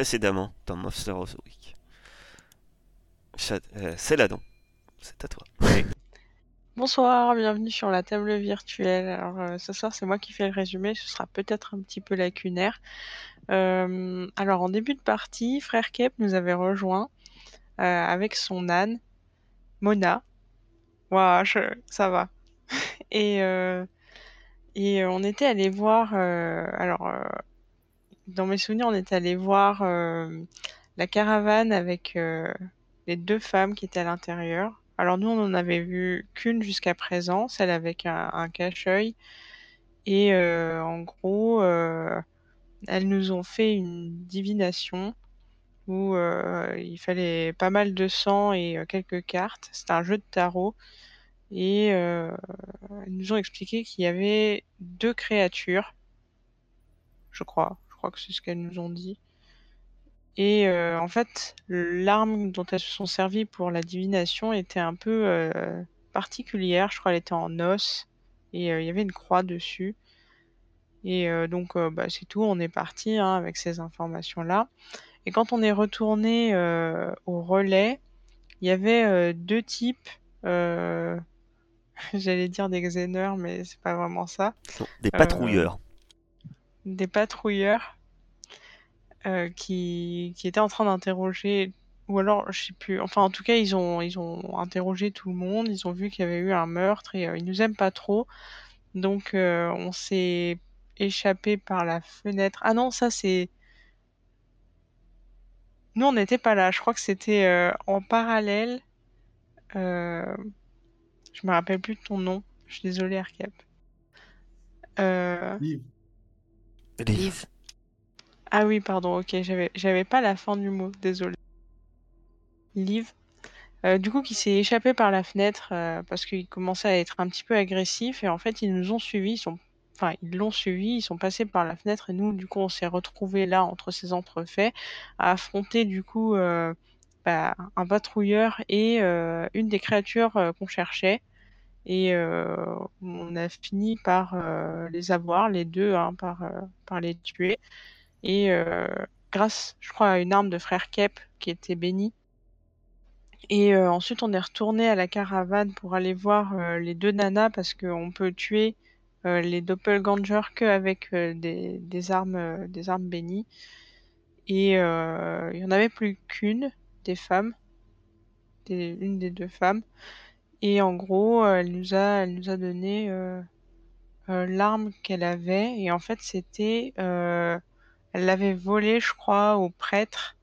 précédemment dans Monster of the Week. Euh, c'est là donc. C'est à toi. Bonsoir, bienvenue sur la table virtuelle. Alors euh, ce soir c'est moi qui fais le résumé, ce sera peut-être un petit peu lacunaire. Euh, alors en début de partie, Frère Kep nous avait rejoint avec son âne, Mona. Waouh, ça va. Et, et on était allé voir, alors dans mes souvenirs, on était allé voir la caravane avec les deux femmes qui étaient à l'intérieur. Alors nous, on en avait vu qu'une jusqu'à présent, celle avec un, cache-œil. Et en gros, elles nous ont fait une divination où il fallait pas mal de sang et quelques cartes. C'était un jeu de tarot. Et elles nous ont expliqué qu'il y avait deux créatures, je crois. Je crois que c'est ce qu'elles nous ont dit. Et en fait, l'arme dont elles se sont servies pour la divination était un peu particulière. Je crois qu'elle était en os et il y avait une croix dessus. Et donc, bah, c'est tout. On est parti hein, avec ces informations-là. Et quand on est retourné au relais, il y avait deux types. J'allais dire des xéneurs, mais c'est pas vraiment ça. Des patrouilleurs. Des patrouilleurs euh, qui, qui était en train d'interroger, ou alors je sais plus, enfin en tout cas ils ont, ils ont interrogé tout le monde, ils ont vu qu'il y avait eu un meurtre et euh, ils nous aiment pas trop. Donc euh, on s'est échappé par la fenêtre. Ah non, ça c'est... Nous on n'était pas là, je crois que c'était en parallèle. Je me rappelle plus de ton nom, je suis désolée Arcap. Liv. Liv. Ah oui, pardon, ok, j'avais, j'avais pas la fin du mot, désolé. Liv. Euh, du coup, qui s'est échappé par la fenêtre euh, parce qu'il commençait à être un petit peu agressif et en fait, ils nous ont suivis, ils sont, enfin, ils l'ont suivi, ils sont passés par la fenêtre et nous, du coup, on s'est retrouvés là entre ces entrefaits à affronter du coup euh, bah, un patrouilleur et une des créatures qu'on cherchait et on a fini par les avoir les deux, hein, par par les tuer. Et euh, grâce, je crois, à une arme de frère Kep qui était bénie. Et euh, ensuite, on est retourné à la caravane pour aller voir euh, les deux nanas parce qu'on peut tuer les doppelgangers qu'avec des, armes, des armes bénies. Et il n'y en avait plus qu'une des femmes, une des deux femmes. Et en gros, elle nous a, elle nous a donné l'arme qu'elle avait. Et en fait, c'était elle l'avait volé, je crois, au prêtre.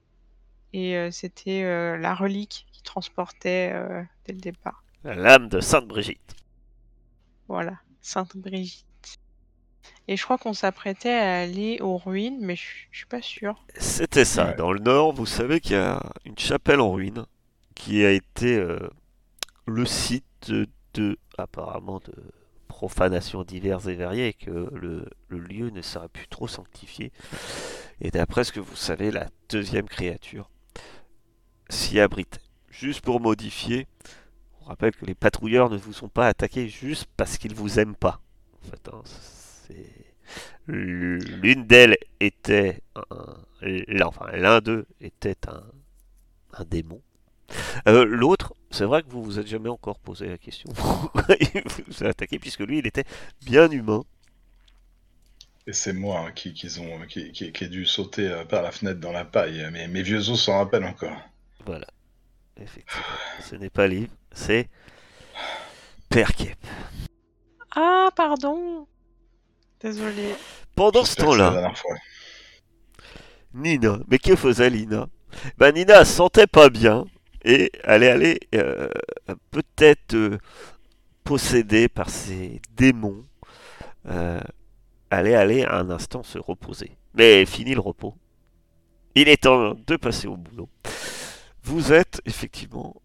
Et euh, c'était euh, la relique qui transportait euh, dès le départ. La lame de Sainte Brigitte. Voilà, Sainte Brigitte. Et je crois qu'on s'apprêtait à aller aux ruines, mais je, suis pas sûr. C'était ça. Dans le nord, vous savez qu'il y a une chapelle en ruine qui a été le site de, apparemment, de profanations diverses et variées que le, lieu ne serait plus trop sanctifié. Et d'après ce que vous savez, la deuxième créature s'y abrite. Juste pour modifier, on rappelle que les patrouilleurs ne vous sont pas attaqués juste parce qu'ils vous aiment pas. En fait, hein, L'une d'elles était enfin l'un d'eux était un, un démon euh, l'autre, c'est vrai que vous vous êtes jamais encore posé la question. il vous a attaqué puisque lui, il était bien humain. Et c'est moi hein, qui, qui, ont, qui, qui, ai dû sauter euh, par la fenêtre dans la paille. Mais mes vieux os s'en rappellent encore. Voilà. Effectivement. Ce n'est pas Liv, c'est Père Ah, pardon. Désolé. Pendant ce temps-là, Nina, mais que faisait Lina? Ben Nina sentait pas bien et elle est allée euh, peut-être euh, possédée par ces démons. Euh, elle un instant se reposer. Mais fini le repos. Il est temps de passer au boulot. Vous êtes effectivement,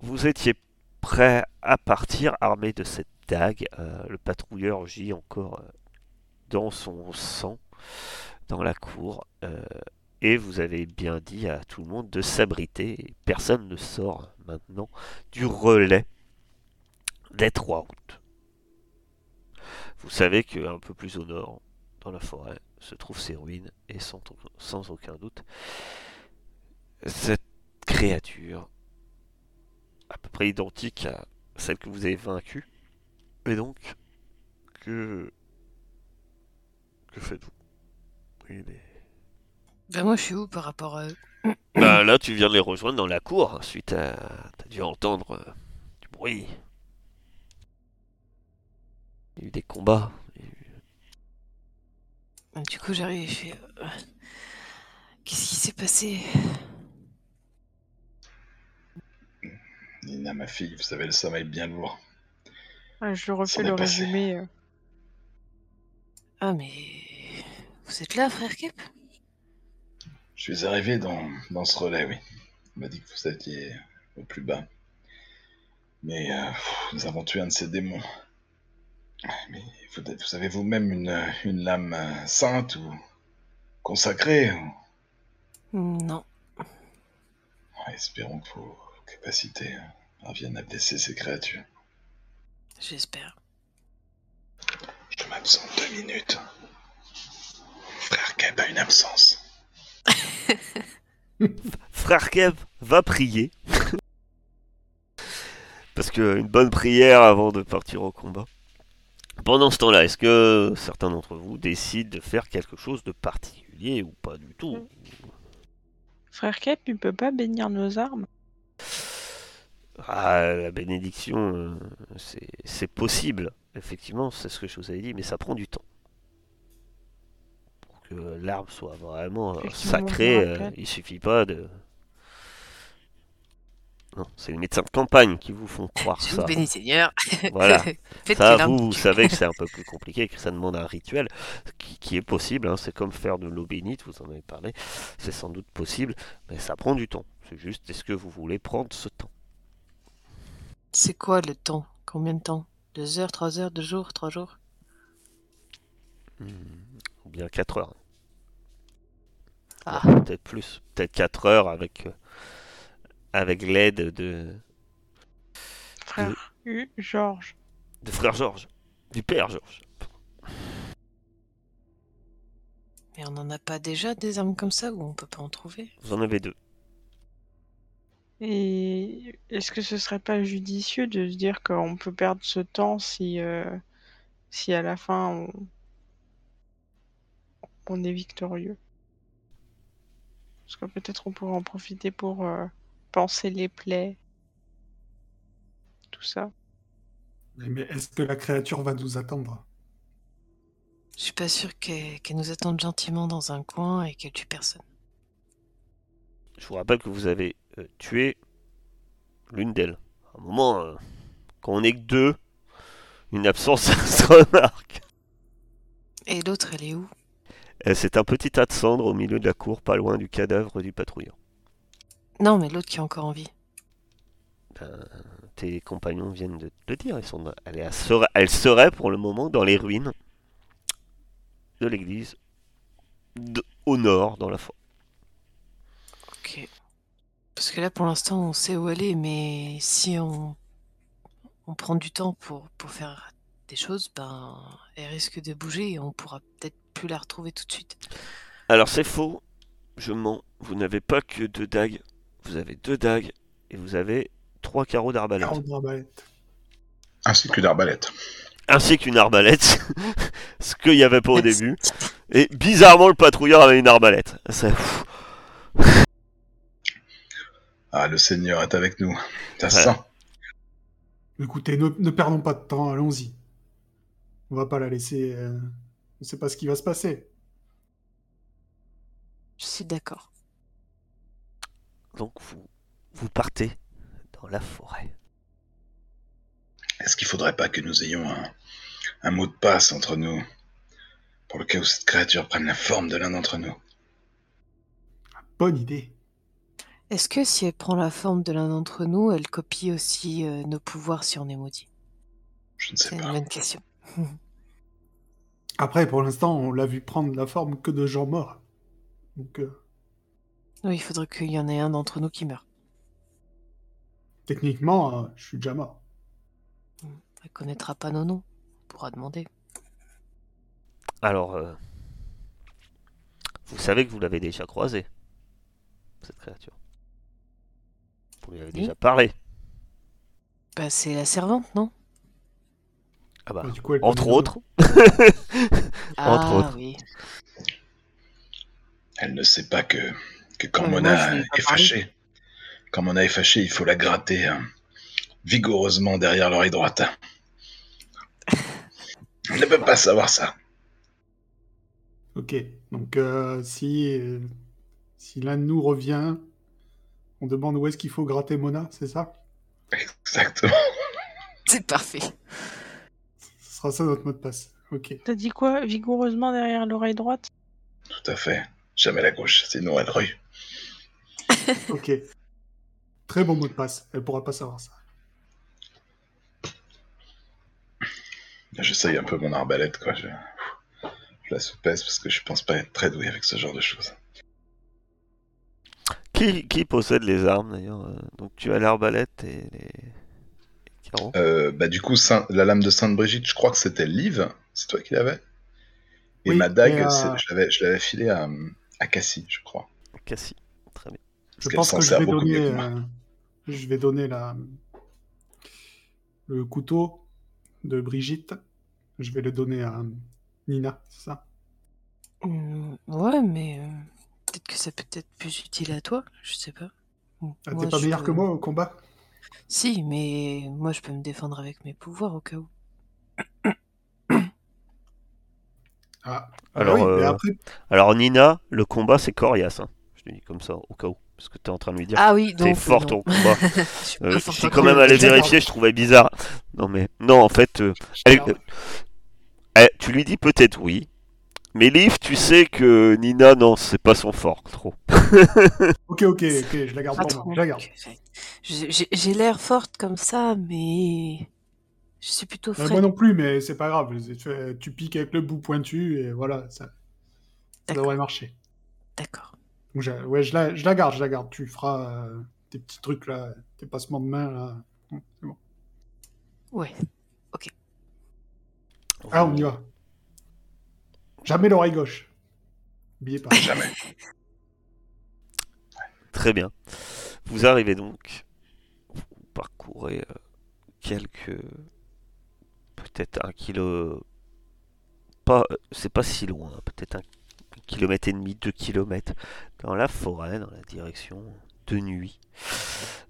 vous étiez prêt à partir armé de cette dague. le patrouilleur gît encore dans son sang dans la cour. Et vous avez bien dit à tout le monde de s'abriter. Personne ne sort maintenant du relais des trois routes. Vous savez qu'un peu plus au nord, dans la forêt, se trouvent ces ruines, et sans, aucun doute, cette créature, à peu près identique à celle que vous avez vaincue, et donc, que... Que faites-vous? Ben moi, je suis où par rapport à eux? Bah, là, tu viens de les rejoindre dans la cour, suite à... T'as dû entendre euh, du bruit. Il y a eu des combats. Ben, Du coup, j'arrive et je fais... euh, Qu'est-ce qui s'est passé? Nina, ma fille, vous avez le sommeil bien lourd. Ouais, je refais le résumé. euh. Ah, mais... Vous êtes là, frère Kep Je suis arrivé dans, dans ce relais, oui. On m'a dit que vous étiez au plus bas. Mais euh, nous avons tué un de ces démons. Mais vous, vous avez vous-même une, une lame euh, sainte ou consacrée ou- Non. Espérons que vos capacités euh, parviennent à blesser ces créatures. J'espère. Je m'absente deux minutes. Frère Keb a une absence. Frère Kev va prier. Parce que une bonne prière avant de partir au combat. Pendant ce temps-là, est-ce que certains d'entre vous décident de faire quelque chose de particulier ou pas du tout? Frère Kep, tu peux pas bénir nos armes Ah, la bénédiction, euh, c'est possible. Effectivement, c'est ce que je vous avais dit, mais ça prend du temps. Que l'arbre soit vraiment euh, Effectivement, sacré, je me euh, il suffit pas de... Non, c'est les médecins de campagne qui vous font croire Je vous ça. bénis, Seigneur. Voilà. Ça, vous, vous savez que c'est un peu plus compliqué, que ça demande un rituel qui, qui est possible. hein. C'est comme faire de l'eau bénite, vous en avez parlé. C'est sans doute possible, mais ça prend du temps. C'est juste, est-ce que vous voulez prendre ce temps? C'est quoi le temps? Combien de temps? Deux heures, trois heures, deux jours, trois jours? Hmm, Ou bien 4 heures Ah. Peut-être plus. Peut-être 4 heures avec, euh, avec l'aide de, Frère U, Georges. de frère Georges. Du père Georges. Mais on n'en a pas déjà des armes comme ça ou on peut pas en trouver? Vous en avez deux. Et est-ce que ce serait pas judicieux de se dire qu'on peut perdre ce temps si, euh, si à la fin on, on est victorieux? Parce que peut-être on pourrait en profiter pour euh, penser les plaies, tout ça. Mais est-ce que la créature va nous attendre? Je suis pas sûr qu'elle nous attende gentiment dans un coin et qu'elle tue personne. Je vous rappelle que vous avez euh, tué l'une d'elles. À un moment, euh, quand on est que deux, une absence se remarque. Et l'autre, elle est où? C'est un petit tas de cendres au milieu de la cour, pas loin du cadavre du patrouilleur. Non, mais l'autre qui est encore en vie. Ben, tes compagnons viennent de te le dire. Ils sont elle, est serait- elle serait pour le moment dans les ruines de l'église, de- au nord, dans la forêt. Ok. Parce que là, pour l'instant, on sait où elle est, mais si on, on prend du temps pour, pour faire des choses, ben, elle risque de bouger et on pourra peut-être plus la retrouver tout de suite. Alors c'est faux, je mens. Vous n'avez pas que deux dagues. Vous avez deux dagues et vous avez trois carreaux d'arbalète. Ainsi qu'une arbalète. ainsi qu'une arbalète, ce qu'il n'y avait pas au début. Et bizarrement, le patrouilleur avait une arbalète. Ah, le Seigneur est avec nous. Ça Ouais. sent. Écoutez, ne, ne perdons pas de temps, allons-y. On va pas la laisser. euh, On ne sait pas ce qui va se passer. Je suis d'accord. Donc vous, vous partez dans la forêt. Est-ce qu'il faudrait pas que nous ayons un, un mot de passe entre nous pour le cas où cette créature prenne la forme de l'un d'entre nous? Bonne idée. Est-ce que si elle prend la forme de l'un d'entre nous, elle copie aussi euh, nos pouvoirs si on est maudit Je ne sais C'est une pas. bonne question. Après, pour l'instant, on l'a vu prendre la forme que de gens morts. Donc, euh, Oui, il faudrait qu'il y en ait un d'entre nous qui meure. techniquement, euh, je suis déjà mort. Elle connaîtra pas nos noms. On pourra demander. Alors, euh, Vous savez que vous l'avez déjà croisé, cette créature. Vous lui avez Oui. déjà parlé. Bah, c'est la servante, non? Ah bah, Bah, du coup, elle entre autres. Ah Entre autres. oui. Elle ne sait pas que, que quand Mona moi, est fâchée, quand Mona est fâchée, il faut la gratter hein, vigoureusement derrière l'oreille droite. Elle ne peut pas savoir ça. Ok, donc euh, si, euh, si l'un de nous revient, on demande où est-ce qu'il faut gratter Mona, c'est ça? Exactement. C'est parfait. Ce sera ça notre mot de passe. Ok. T'as dit quoi Vigoureusement derrière l'oreille droite? Tout à fait. Jamais la gauche, sinon elle rue. Ok. Très bon mot de passe. Elle pourra pas savoir ça. J'essaye un peu mon arbalète, quoi. Je, je la soupèse parce que je pense pas être très doué avec ce genre de choses. Qui, qui possède les armes d'ailleurs? Euh, Donc tu as l'arbalète et les. Euh, bah, du coup, Saint- la lame de Sainte-Brigitte, je crois que c'était Liv. C'est toi qui l'avais Et Oui, ma dague, euh, je l'avais- filée à, à Cassie, je crois. Cassie. Très bien. Parce Je pense que je vais donner, euh, je vais donner la, le couteau de Brigitte. Je vais le donner à Nina, c'est ça? Hmm, ouais, mais euh, peut-être que ça peut être plus utile à toi, je sais pas. Ah, T'es pas je meilleur peux- que moi au combat? Si, mais moi je peux me défendre avec mes pouvoirs au cas où. Ah, Alors, oui, mais euh, après, Alors Nina, le combat c'est coriace. hein. Je te dis comme ça au cas où. Parce que tu es en train de lui dire Ah oui, t'es non. au combat. je suis Euh, je suis au quand même allé vérifier, je trouvais bizarre. Non mais non en fait, euh, elle- euh, elle- tu lui dis peut-être oui. Mais Liv, tu sais que Nina, non, c'est pas son fort, trop. ok, ok, ok, je la garde Pas pour trop. moi. Je la garde. J'ai l'air forte comme ça, mais je suis plutôt Euh, fraîche. moi non plus, mais c'est pas grave. Tu, tu piques avec le bout pointu et voilà, ça, ça devrait marcher. D'accord. Ouais, je la, je la garde, je la garde. Tu feras euh, tes petits trucs là, tes passements de main là. Bon, C'est bon. Ouais. Ah, on y va. Jamais l'oreille gauche. Oubliez pas. Jamais. Très bien. Vous arrivez donc, vous parcourez euh, quelques, peut-être un kilo, pas, c'est pas si loin, peut-être un kilomètre et demi, deux kilomètres dans la forêt, dans la direction de nuit.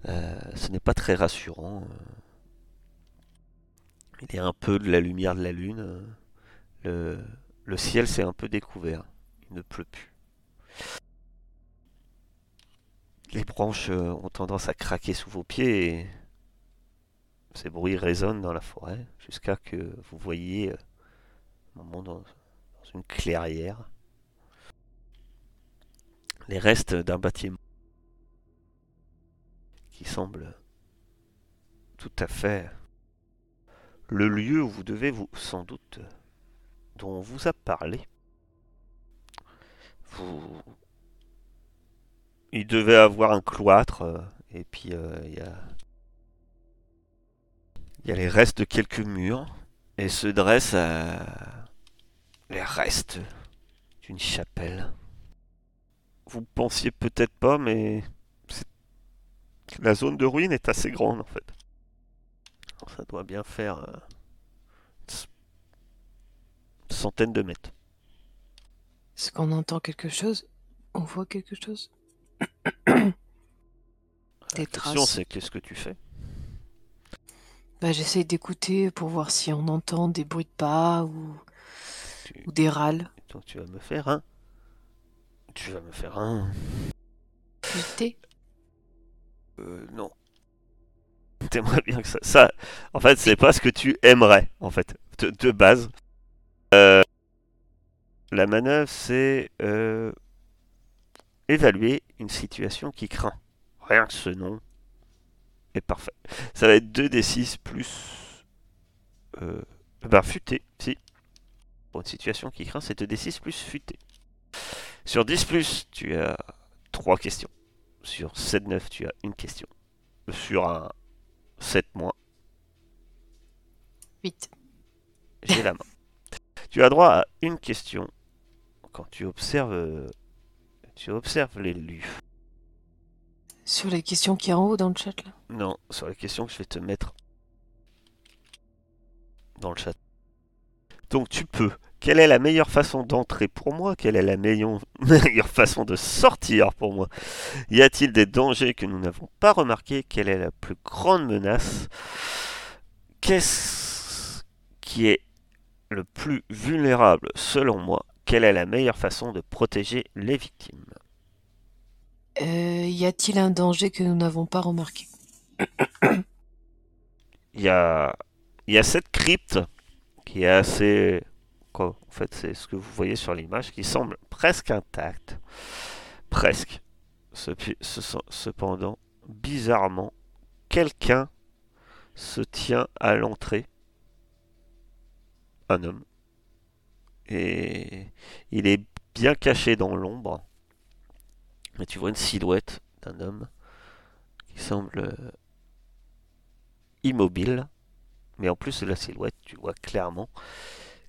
Euh, ce n'est pas très rassurant. euh. Il y a un peu de la lumière de la lune. Le, le ciel s'est un peu découvert. Il ne pleut plus. Les branches euh, ont tendance à craquer sous vos pieds et ces bruits résonnent dans la forêt jusqu'à que vous voyez euh, dans une clairière les restes d'un bâtiment qui semble tout à fait le lieu où vous devez vous sans doute dont on vous a parlé. Vous il devait avoir un cloître euh, et puis euh, il y a y a les restes de quelques murs et se dressent euh, les restes d'une chapelle. Vous pensiez peut-être pas, mais la zone de ruine est assez grande en fait. Ça doit bien faire centaine de mètres. Est-ce qu'on entend quelque chose? On voit quelque chose? Des La question traces. c'est qu'est-ce que tu fais? Bah, j'essaye d'écouter pour voir si on entend des bruits de pas ou, tu, ou des râles. donc tu vas me faire un. Tu vas me faire un. Thé? Euh, non. T'aimerais bien que ça. Ça, en fait, c'est pas ce que tu aimerais, en fait, de, de base. Euh, la manœuvre, c'est euh, évaluer une situation qui craint. Rien que ce nom est parfait. Ça va être 2d6 plus. Euh, ben, futé, si. Pour une situation qui craint, c'est 2d6 plus futé. Sur 10, plus, tu as 3 questions. Sur 7-9, tu as une question. Sur un 7 moins, 8. j'ai la main. Tu as droit à une question quand tu observes tu observes l'élu. Sur les questions qui a en haut dans le chat là? Non, sur la question que je vais te mettre dans le chat. Donc tu peux. Quelle est la meilleure façon d'entrer pour moi? Quelle est la meilleure meilleure façon de sortir pour moi? Y a-t-il des dangers que nous n'avons pas remarqués? Quelle est la plus grande menace? Qu'est-ce qui est le plus vulnérable selon moi Quelle est la meilleure façon de protéger les victimes? Euh, y a-t-il un danger que nous n'avons pas remarqué? Il y a, il y a cette crypte qui est assez... Quoi, en fait, c'est ce que vous voyez sur l'image qui semble presque intacte. Presque. Ce- Cependant, bizarrement, quelqu'un se tient à l'entrée. Un homme. Et il est bien caché dans l'ombre. Mais tu vois une silhouette d'un homme qui semble immobile. Mais en plus de la silhouette, tu vois clairement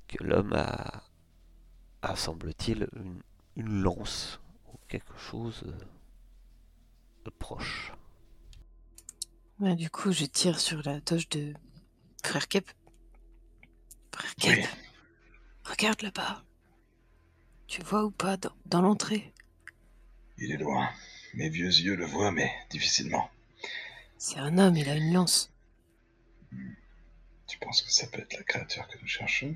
que l'homme a, a semble-t-il, une, lance ou quelque chose de proche. Bah, Du coup, je tire sur la toche de Frère Kep. Kep, Oui. regarde là-bas. Tu vois ou pas dans, dans l'entrée? Il est loin. Mes vieux yeux le voient, mais difficilement. C'est un homme, il a une lance. Tu penses que ça peut être la créature que nous cherchons?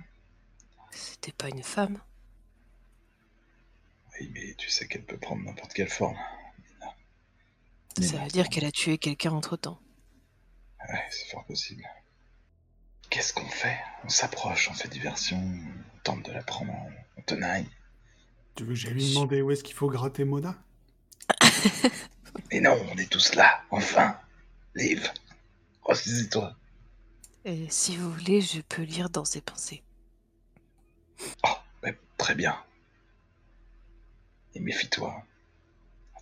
C'était pas une femme. Oui, mais tu sais qu'elle peut prendre n'importe quelle forme. Ça veut dire qu'elle a tué quelqu'un entre temps. Ouais, c'est fort possible. Qu'est-ce qu'on fait? On s'approche, on fait diversion, on tente de la prendre en en tenaille. Tu veux que j'aille lui demander où est-ce qu'il faut gratter Mona Mais non, on est tous là, enfin Liv Ressaisis-toi Et si vous voulez, je peux lire dans ses pensées. Oh, mais très bien. Et méfie-toi.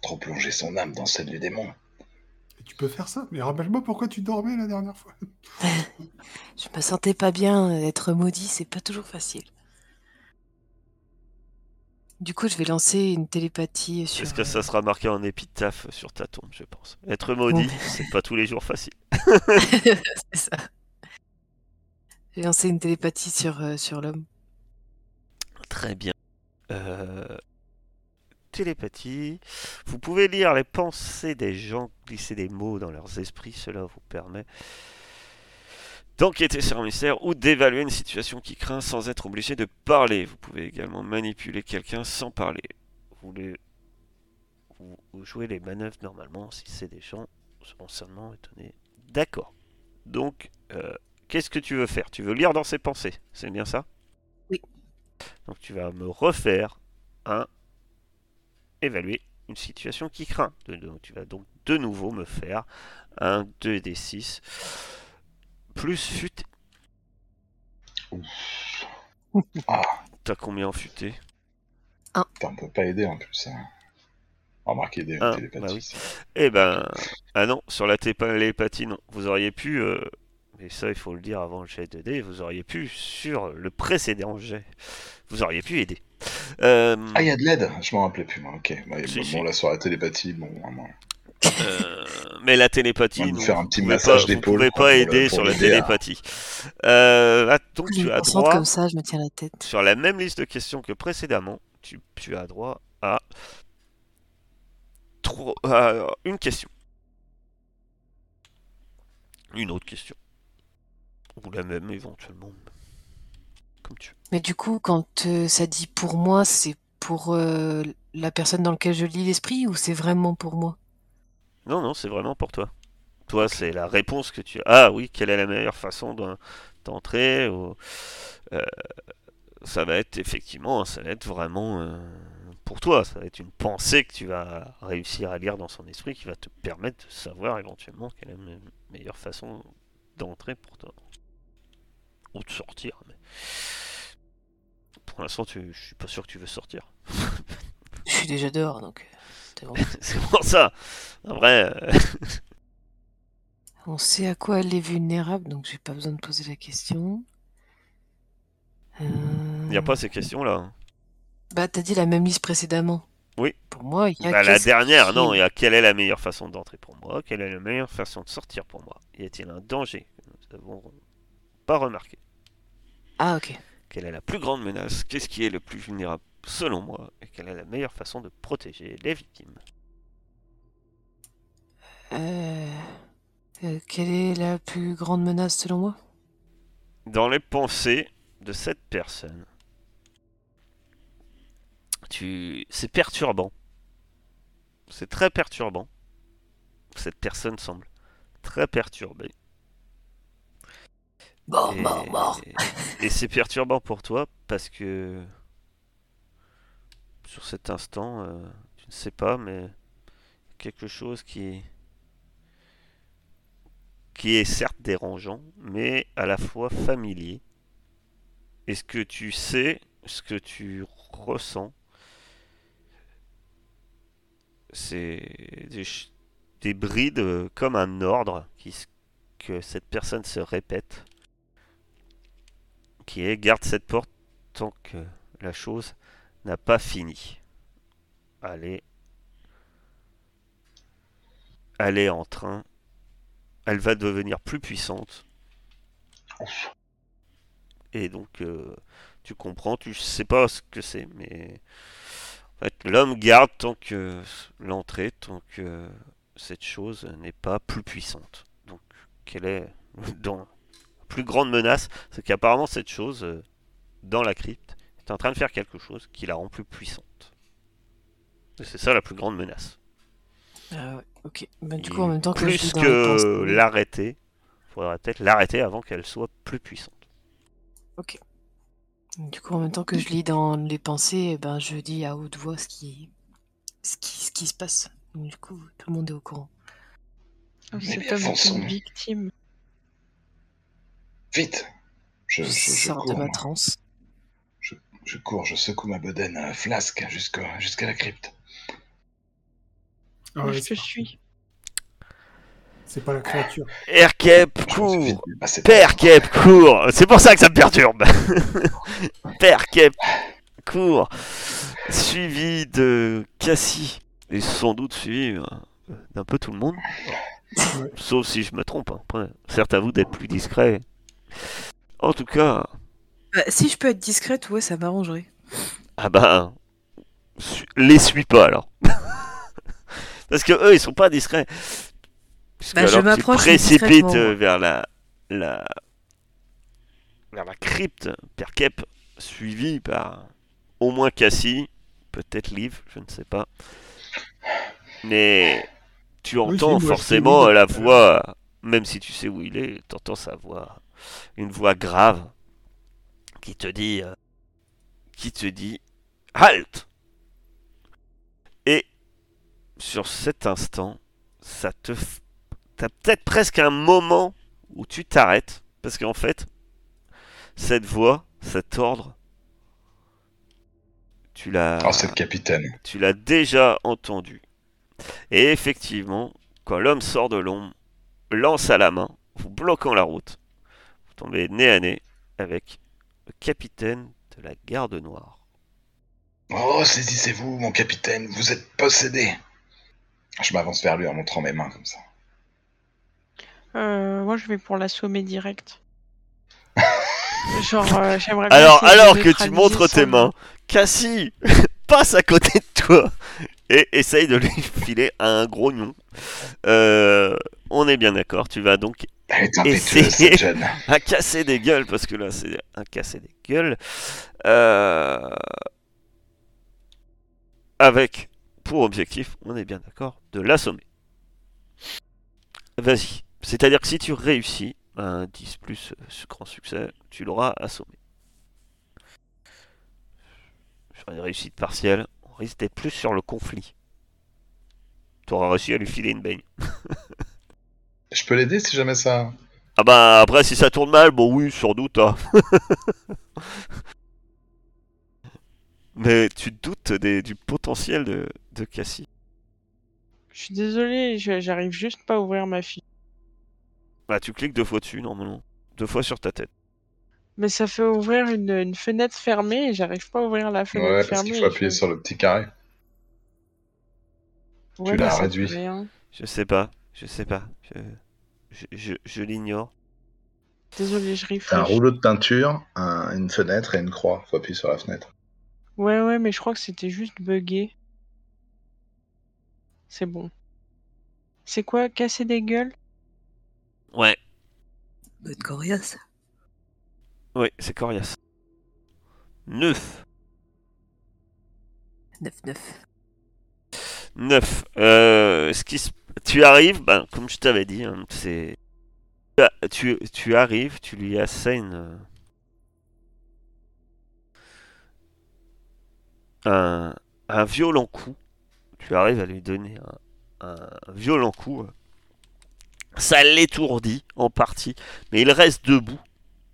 Trop plonger son âme dans celle du démon. Tu peux faire ça Mais rappelle-moi pourquoi tu dormais la dernière fois. Je me sentais pas bien, être maudit, c'est pas toujours facile. Du coup, je vais lancer une télépathie sur. Est-ce que ça euh, sera marqué en épitaphe sur ta tombe, je pense? Être maudit, c'est pas tous les jours facile. c'est ça. J'ai lancé une télépathie sur, euh, sur l'homme. Très bien. Euh, Télépathie. Vous pouvez lire les pensées des gens, glisser des mots dans leurs esprits. Cela vous permet d'enquêter sur un mystère ou d'évaluer une situation qui craint sans être obligé de parler. Vous pouvez également manipuler quelqu'un sans parler. Vous, les... vous- jouez les manœuvres normalement si c'est des gens seulement étonnés. D'accord. Donc, euh, qu'est-ce que tu veux faire? Tu veux lire dans ses pensées, c'est bien ça? Oui. Donc tu vas me refaire un évaluer une situation qui craint. De- tu vas donc de nouveau me faire un 2d6 plus futé. Ah, T'as combien en futé? Putain, on peut pas aider en plus. Hein. Remarque aider Ah, bah oui. Eh ben, ah non, sur la télépathie, non. Vous auriez pu, euh, mais ça il faut le dire avant le jet de dés, vous auriez pu, sur le précédent jet, vous auriez pu aider. Euh, Ah, il y a de l'aide Je m'en rappelais plus, moi. Ok. Si, bon, si. la soirée télépathie, bon, vraiment. euh, mais la télépathie, On va nous non, faire un vous petit pouvez massage pas, vous d'épaule, pouvez pas pour aider sur la à- télépathie. Euh, là, donc Je tu me as droit, comme ça, je me tiens la tête. sur la même liste de questions que précédemment, tu, tu as droit à, trois- à une question. Une autre question. Ou la même éventuellement. Comme tu veux. Mais du coup, quand euh, ça dit pour moi, c'est pour euh, la personne dans laquelle je lis l'esprit ou c'est vraiment pour moi? Non, non, c'est vraiment pour toi. Toi, c'est la réponse que tu as. Ah oui, quelle est la meilleure façon d'en- d'entrer ou- euh, Ça va être effectivement, ça va être vraiment euh, pour toi. Ça va être une pensée que tu vas réussir à lire dans son esprit qui va te permettre de savoir éventuellement quelle est la me- meilleure façon d'entrer pour toi. Ou de sortir. Mais... Pour l'instant, tu... je suis pas sûr que tu veux sortir. Je suis déjà dehors, donc euh, c'est bon. pour ça. En vrai, euh, On sait à quoi elle est vulnérable, donc j'ai pas besoin de poser la question. Euh, il n'y a pas ces questions-là. hein. Bah, t'as dit la même liste précédemment. Oui. Pour moi, il y a Bah, la dernière, qui- non. Il y a quelle est la meilleure façon d'entrer pour moi Quelle est la meilleure façon de sortir pour moi Y a-t-il un danger que nous n'avons pas remarqué? Ah, ok. Quelle est la plus grande menace? Qu'est-ce qui est le plus vulnérable selon moi Et quelle est la meilleure façon de protéger les victimes? Euh, euh, quelle est la plus grande menace selon moi? Dans les pensées de cette personne, tu... c'est perturbant. C'est très perturbant. Cette personne semble très perturbée. Mort, Et, mort, mort. et c'est perturbant pour toi parce que sur cet instant, euh, tu ne sais pas, mais quelque chose qui qui est certes dérangeant, mais à la fois familier. Et ce que tu sais, ce que tu ressens, c'est des, brides comme un ordre qui, que cette personne se répète qui est garde cette porte tant que la chose n'a pas fini. Est, elle est en train, elle va devenir plus puissante. Et donc, euh, tu comprends, tu sais pas ce que c'est, mais fait, l'homme garde tant que l'entrée, tant que cette chose n'est pas plus puissante. Donc, quelle est dans plus grande menace c'est qu'apparemment cette chose, euh, dans la crypte, est en train de faire quelque chose qui la rend plus puissante. Et c'est ça la plus grande menace. Ah ouais, ok. Ben, du Et coup, en même temps que je plus lis dans les que pensées- l'arrêter, faudra peut-être l'arrêter avant qu'elle soit plus puissante. Du coup, en même temps que je lis dans les pensées, eh ben, je dis à haute voix ce qui, ce qui, ce qui se passe. Donc, du coup, tout le monde est au courant. Oh, Mais Cet bien, homme est fonçons. une victime. Vite je, Je, je, je sors de cours, ma moi. transe. je cours, je secoue ma bedaine euh, flasque jusqu'à jusqu'à la crypte. Ah je c'est te pas- suis? C'est pas la créature. Erkep, suis cours vite passé Père Kep, cours C'est pour ça que ça me perturbe Père Kep, cours Suivi de Cassie, et sans doute suivi euh, d'un peu tout le monde. Ouais. Sauf si je me trompe. hein. Après, certes à vous d'être plus discret. En tout cas, Bah, si je peux être discrète, ouais, ça m'arrangerait. ah ben, su- les suis pas alors. Parce que eux, ils sont pas discrets. Puisque Bah, je alors tu m'approche précipites euh, moi. vers la, la, vers la crypte, Père Kep, suivi par au moins Cassie, peut-être Liv, je ne sais pas. Mais tu entends forcément la Liv. voix, même si tu sais où il est, tu entends sa voix, une voix grave qui te dit, euh, qui te dit, halte. Et sur cet instant, ça te, f- t'as peut-être presque un moment où tu t'arrêtes parce qu'en fait, cette voix, cet ordre, tu l'as, Oh, c'est le capitaine. tu l'as déjà entendu. Et effectivement, quand l'homme sort de l'ombre, lance à la main, vous bloquant la route, tombez nez à nez avec le capitaine de la garde noire. Oh, saisissez-vous, mon capitaine, vous êtes possédé. Je m'avance vers lui en montrant mes mains comme ça. Euh, moi, je vais pour l'assommer direct. Genre, euh, j'aimerais bien Alors, alors que tu montres tes mains, Cassie passe à côté de toi et essaye de lui filer un gros gnon. Euh, on est bien d'accord, tu vas donc jeune. à casser des gueules, parce que là c'est un casser des gueules, euh, avec pour objectif, on est bien d'accord, de l'assommer. Vas-y. C'est-à-dire que si tu réussis un 10 plus euh, ce grand succès, tu l'auras assommé. Sur une réussite partielle, on risque d'être plus sur le conflit. Tu auras réussi à lui filer une baigne. Je peux l'aider si jamais ça. Ah bah après si ça tourne mal, bon oui, sans doute. hein. Mais tu doutes des- du potentiel de, de Cassie? Je suis désolé, j'arrive juste pas à ouvrir ma fille. Bah tu cliques deux fois dessus normalement. Deux fois sur ta tête. Mais ça fait ouvrir une, une fenêtre fermée et j'arrive pas à ouvrir la fenêtre Ouais, parce fermée. qu'il faut appuyer je- sur le petit carré. Ouais, l'as mais ça réduit. Je sais pas, je sais pas. Je, je, je- je l'ignore. Désolé, je T'as un rouleau de peinture, un- une fenêtre et une croix. Faut appuyer sur la fenêtre. Ouais, ouais, mais je crois que c'était juste buggé. C'est bon. C'est quoi? Casser des gueules? Ouais, Mode coriace. Ouais, c'est coriace. Neuf. 9-9. 9. Euh, ce qui se- Tu arrives, ben, comme je t'avais dit, hein, c'est. Tu, arrives, tu lui assènes euh, un, un violent coup. Tu arrives à lui donner un, un violent coup. euh. Ça l'étourdit en partie, mais il reste debout.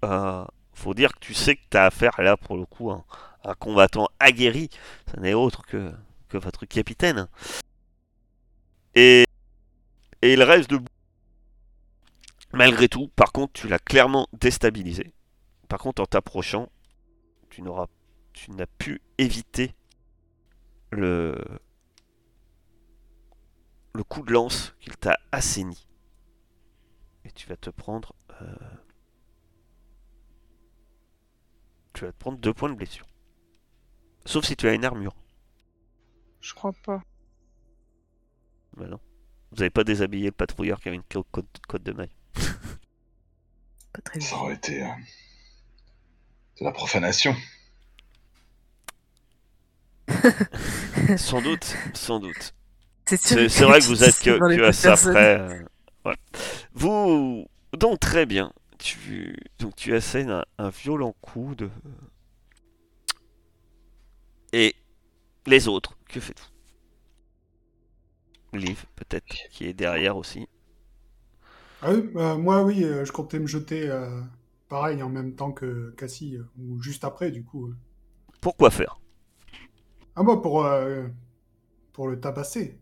Euh, faut dire que tu sais que tu as affaire là pour le coup à un, combattant aguerri. Ça n'est autre que, votre capitaine. Et, et il reste debout. Malgré tout, par contre, tu l'as clairement déstabilisé. Par contre, en t'approchant, tu n'auras, n'as pu éviter le, le coup de lance qu'il t'a assaini. Et tu vas te prendre, euh, tu vas te prendre deux points de blessure. Sauf si tu as une armure. Je crois pas. Bah non. Vous n'avez pas déshabillé le patrouilleur qui avait une côte, de maille. Pas très Ça aurait été euh, de la profanation. Sans doute, sans doute. C'est sûr C'est c'est vrai que vous êtes que, que à ça près. euh, voilà. Vous. Donc, très bien. Tu, donc, tu assènes un, un violent coup de. Et les autres, que faites-vous? Liv, peut-être, qui est derrière aussi. Ah oui, euh, moi, oui, euh, je comptais me jeter euh, pareil en même temps que Cassie, ou juste après, du coup. Pourquoi faire? Ah, moi, pour, pour le tabasser.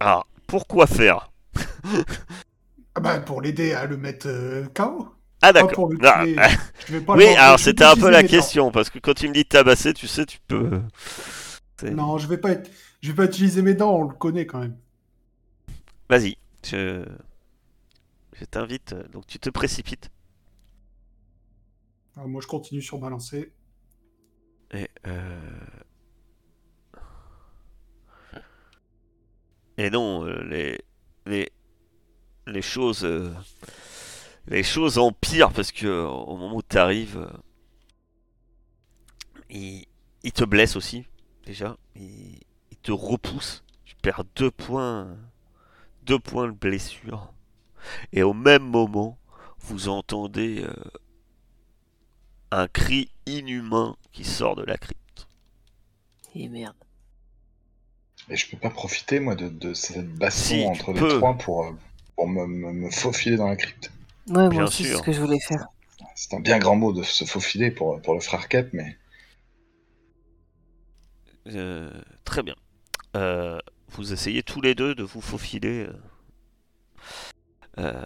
Ah, pourquoi faire? Ah bah, pour l'aider à le mettre euh, KO. Ah, Pas d'accord. Ah, oui, alors c'était un peu la question, parce que quand tu me dis tabasser, tu sais, tu peux. c'est- Non, je vais pas être... je vais pas utiliser mes dents, on le connaît quand même. Vas-y, je, je t'invite. euh, Donc tu te précipites. Ah, moi, je continue sur ma lancée. Et, euh, et non, euh, les, les, les choses, euh, les choses empirent parce que euh, au moment où tu arrives, il, il te blesse aussi déjà. Il, il te repousse. Tu perds deux points, deux points de blessure. Et au même moment, vous entendez euh, un cri inhumain qui sort de la crypte. Et merde. Et je peux pas profiter, moi, de, de cette baston Si, tu entre les peux. trois pour, euh, pour me, me- me faufiler dans la crypte. Ouais, Bien moi aussi, c'est ce que je voulais faire. C'est un bien grand mot de se faufiler pour, pour le frère Kep, mais Euh, très bien. Euh, vous essayez tous les deux de vous faufiler. euh.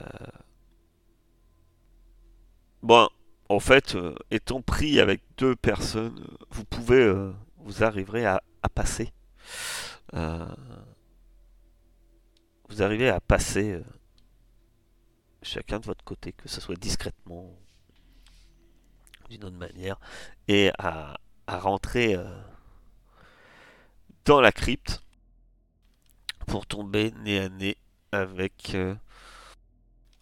Bon, en fait, euh, étant pris avec deux personnes, vous pouvez, euh, vous arriverez à, à passer. Euh, Vous arrivez à passer euh, chacun de votre côté, que ce soit discrètement, d'une autre manière, et à, rentrer euh, dans la crypte pour tomber nez à nez avec. euh,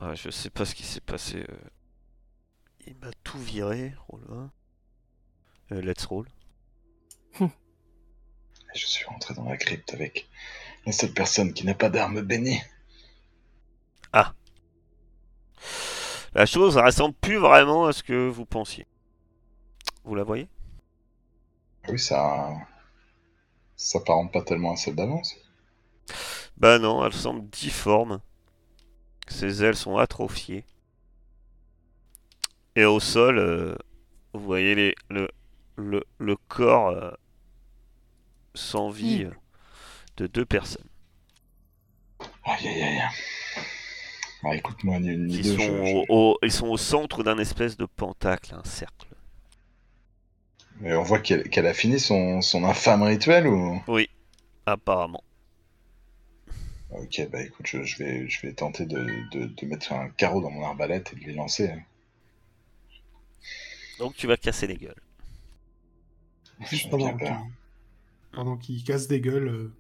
ah, je sais pas ce qui s'est passé. euh. Il m'a tout viré. Roll 1. Euh, let's roll. je suis rentré dans la crypte avec la seule personne qui n'a pas d'arme bénie. La chose ressemble plus vraiment à ce que vous pensiez. Vous la voyez? Oui, ça. Ça s'apparente pas tellement à celle d'avance. Bah non, elle semble difforme. Ses ailes sont atrophiées. Et au sol, euh, vous voyez les, le, le, le corps euh, sans vie euh, de deux personnes Aïe aïe aïe. Ah, écoute-moi, ni une ni qui deux. sont, je- je- au, au- ils sont au centre d'un espèce de pentacle, un cercle. Mais on voit qu'elle qu'elle a fini son, son infâme rituel ou? Oui, apparemment. Ok, bah écoute, je, je vais, je vais tenter de, de, de mettre un carreau dans mon arbalète et de les lancer. Donc tu vas casser les gueules. Juste pendant qu'il pendant qu'il casse des gueules, euh,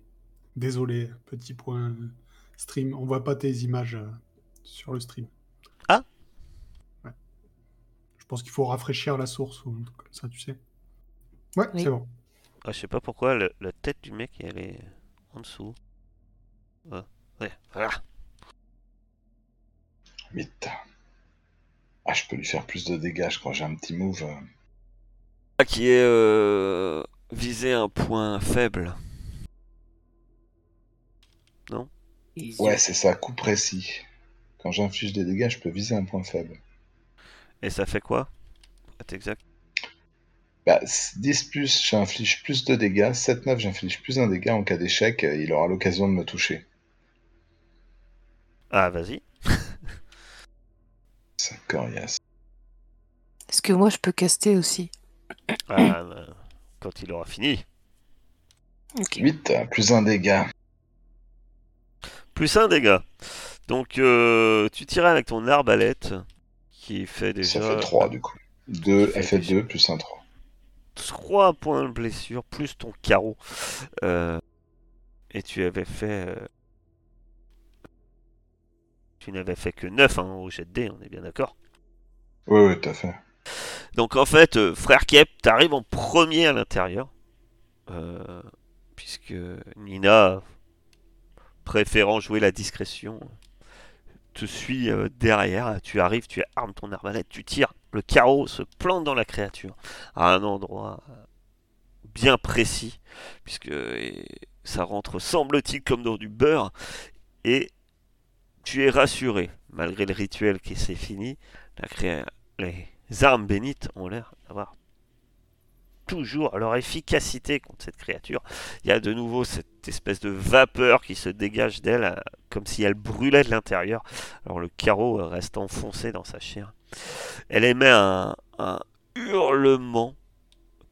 désolé, petit point euh, stream, on voit pas tes images euh, sur le stream. Ah Ouais. Je pense qu'il faut rafraîchir la source ou comme ça, tu sais. Ouais, Oui. c'est bon. Ah, je sais pas pourquoi le- la tête du mec elle est en dessous. Ouais, ouais, voilà. Vite. Ah, je peux lui faire plus de dégâts, je crois. J'ai un petit move. euh. Ah, Qui est euh, viser un point faible. Ouais, c'est ça, coup précis. Quand j'inflige des dégâts, je peux viser un point faible. Et ça fait quoi? Exact. Bah, 10 plus, j'inflige plus de dégâts. 7-9, j'inflige plus un dégât. En cas d'échec, euh, il aura l'occasion de me toucher. Ah, vas-y. C'est coriace. Est-ce que moi je peux caster aussi? Ah, bah, quand il aura fini. Ok. 8, plus un dégât. Plus un dégât. Donc euh, tu tires avec ton arbalète qui fait déjà Ça fait 3 du coup. 2, elle fait 2 plus un 3. 3 points de blessure plus ton carreau. Euh, et tu avais fait. euh, Tu n'avais fait que 9 hein, au jet de dés, on est bien d'accord. Oui, oui, tout à fait. Donc en fait, euh, frère Kep, t'arrives en premier à l'intérieur. Euh, puisque Nina, préférant jouer la discrétion, te euh, derrière. Tu arrives, tu armes ton arbalète, tu tires. Le carreau se plante dans la créature à un endroit euh, bien précis, puisque ça rentre, semble-t-il, comme dans du beurre. Et tu es rassuré, malgré le rituel qui s'est fini. Les armes bénites ont l'air d'avoir toujours leur efficacité contre cette créature. Il y a de nouveau cette espèce de vapeur qui se dégage d'elle, euh, comme si elle brûlait de l'intérieur. Alors le carreau euh, reste enfoncé dans sa chair. Elle émet un, hurlement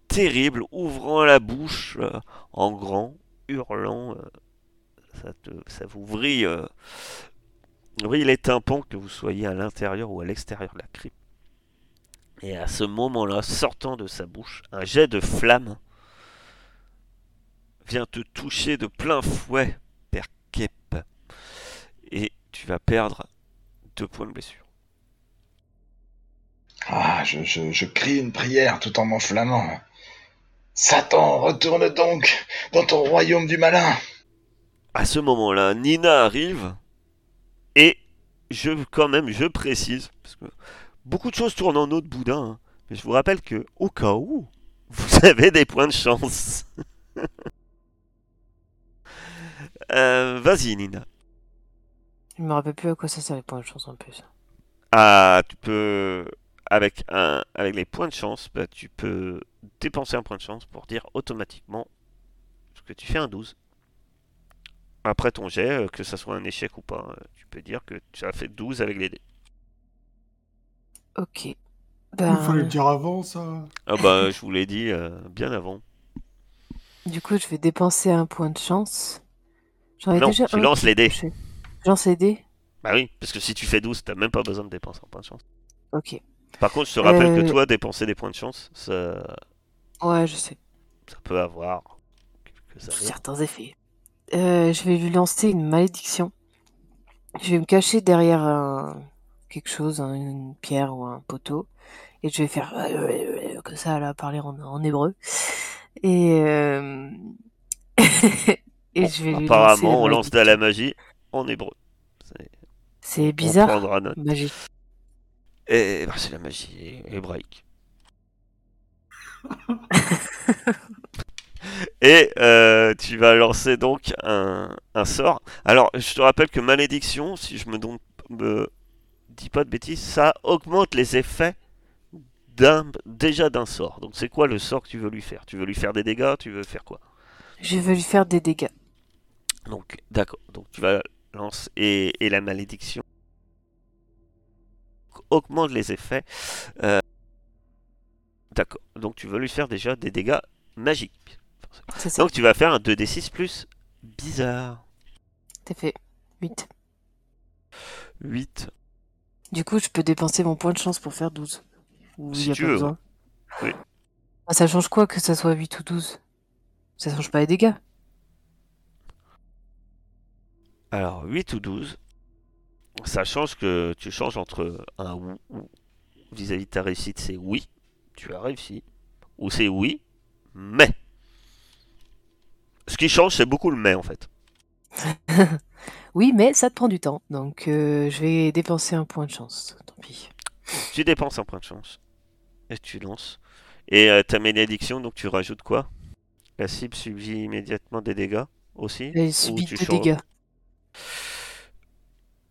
terrible, ouvrant la bouche euh, en grand, hurlant. ça, vous vrille les tympans que vous soyez à l'intérieur ou à l'extérieur de la crypte. Et à ce moment-là, sortant de sa bouche, un jet de flamme vient te toucher de plein fouet, Père Kep. Et tu vas perdre deux points de blessure. Ah, je, je, je crie une prière tout en m'enflammant. Satan, retourne donc dans ton royaume du malin. À ce moment-là, Nina arrive et je quand même je précise parce que beaucoup de choses tournent en eau de boudin, hein, mais je vous rappelle que au cas où vous avez des points de chance. Euh, Vas-y Nina. Je me rappelle plus à quoi ça sert les points de chance en plus. Ah, tu peux avec un avec les points de chance, bah, tu peux dépenser un point de chance pour dire automatiquement que tu fais un 12. Après ton jet, euh, que ça soit un échec ou pas, euh, tu peux dire que tu as fait 12 avec les dés. Ok. Il Ben, fallait le dire avant, ça. Ah bah je vous l'ai dit euh, bien avant. du coup, je vais dépenser un point de chance. J'en ai Non, déjà tu lances les dés. Je lance les dés Bah oui, parce que si tu fais 12, t'as même pas besoin de dépenser un point de chance. Ok. Par contre, je te rappelle que Euh. toi, dépenser des points de chance, ça, Ouais, je sais. ça peut avoir. Certains effets. Euh, je vais lui lancer une malédiction. Je vais me cacher derrière un... quelque chose, un- une pierre ou un poteau. Et je vais faire comme ça, là, parler en, en hébreu. Et, euh... et je vais lui apparemment, on la lance de la magie en hébreu. C'est- bizarre. Magie. Et bah, c'est la magie hé- hébraïque. Et euh, tu vas lancer donc un, un sort. Alors, je te rappelle que malédiction, si je me, don- me dis pas de bêtises, ça augmente les effets déjà d'un sort. Donc, c'est quoi le sort que tu veux lui faire? Tu veux lui faire des dégâts? Tu veux faire quoi? Je vais lui faire des dégâts. Donc, d'accord. Donc, tu vas lancer et, et la malédiction augmente les effets. Euh, d'accord. Donc, tu veux lui faire déjà des dégâts magiques. Ça. Donc, tu vas faire un 2d6 plus bizarre. C'est fait. 8. 8. Du coup, je peux dépenser mon point de chance pour faire 12. Ou Si y a tu pas veux, besoin Oui. Ah, ça change quoi que ça soit 8 ou 12 Ça change pas les dégâts. Alors, 8 ou 12. Ça change que tu changes entre un ou ou vis-à-vis de ta réussite, c'est oui, tu as réussi. Ou c'est oui, mais. Ce qui change, c'est beaucoup le mais en fait. Oui, mais ça te prend du temps. Donc, euh, je vais dépenser un point de chance. Tant pis. Tu dépenses un point de chance. Et tu lances. Et euh, ta malédiction, donc tu rajoutes quoi? La cible subit immédiatement des dégâts aussi? Elle subit des dégâts.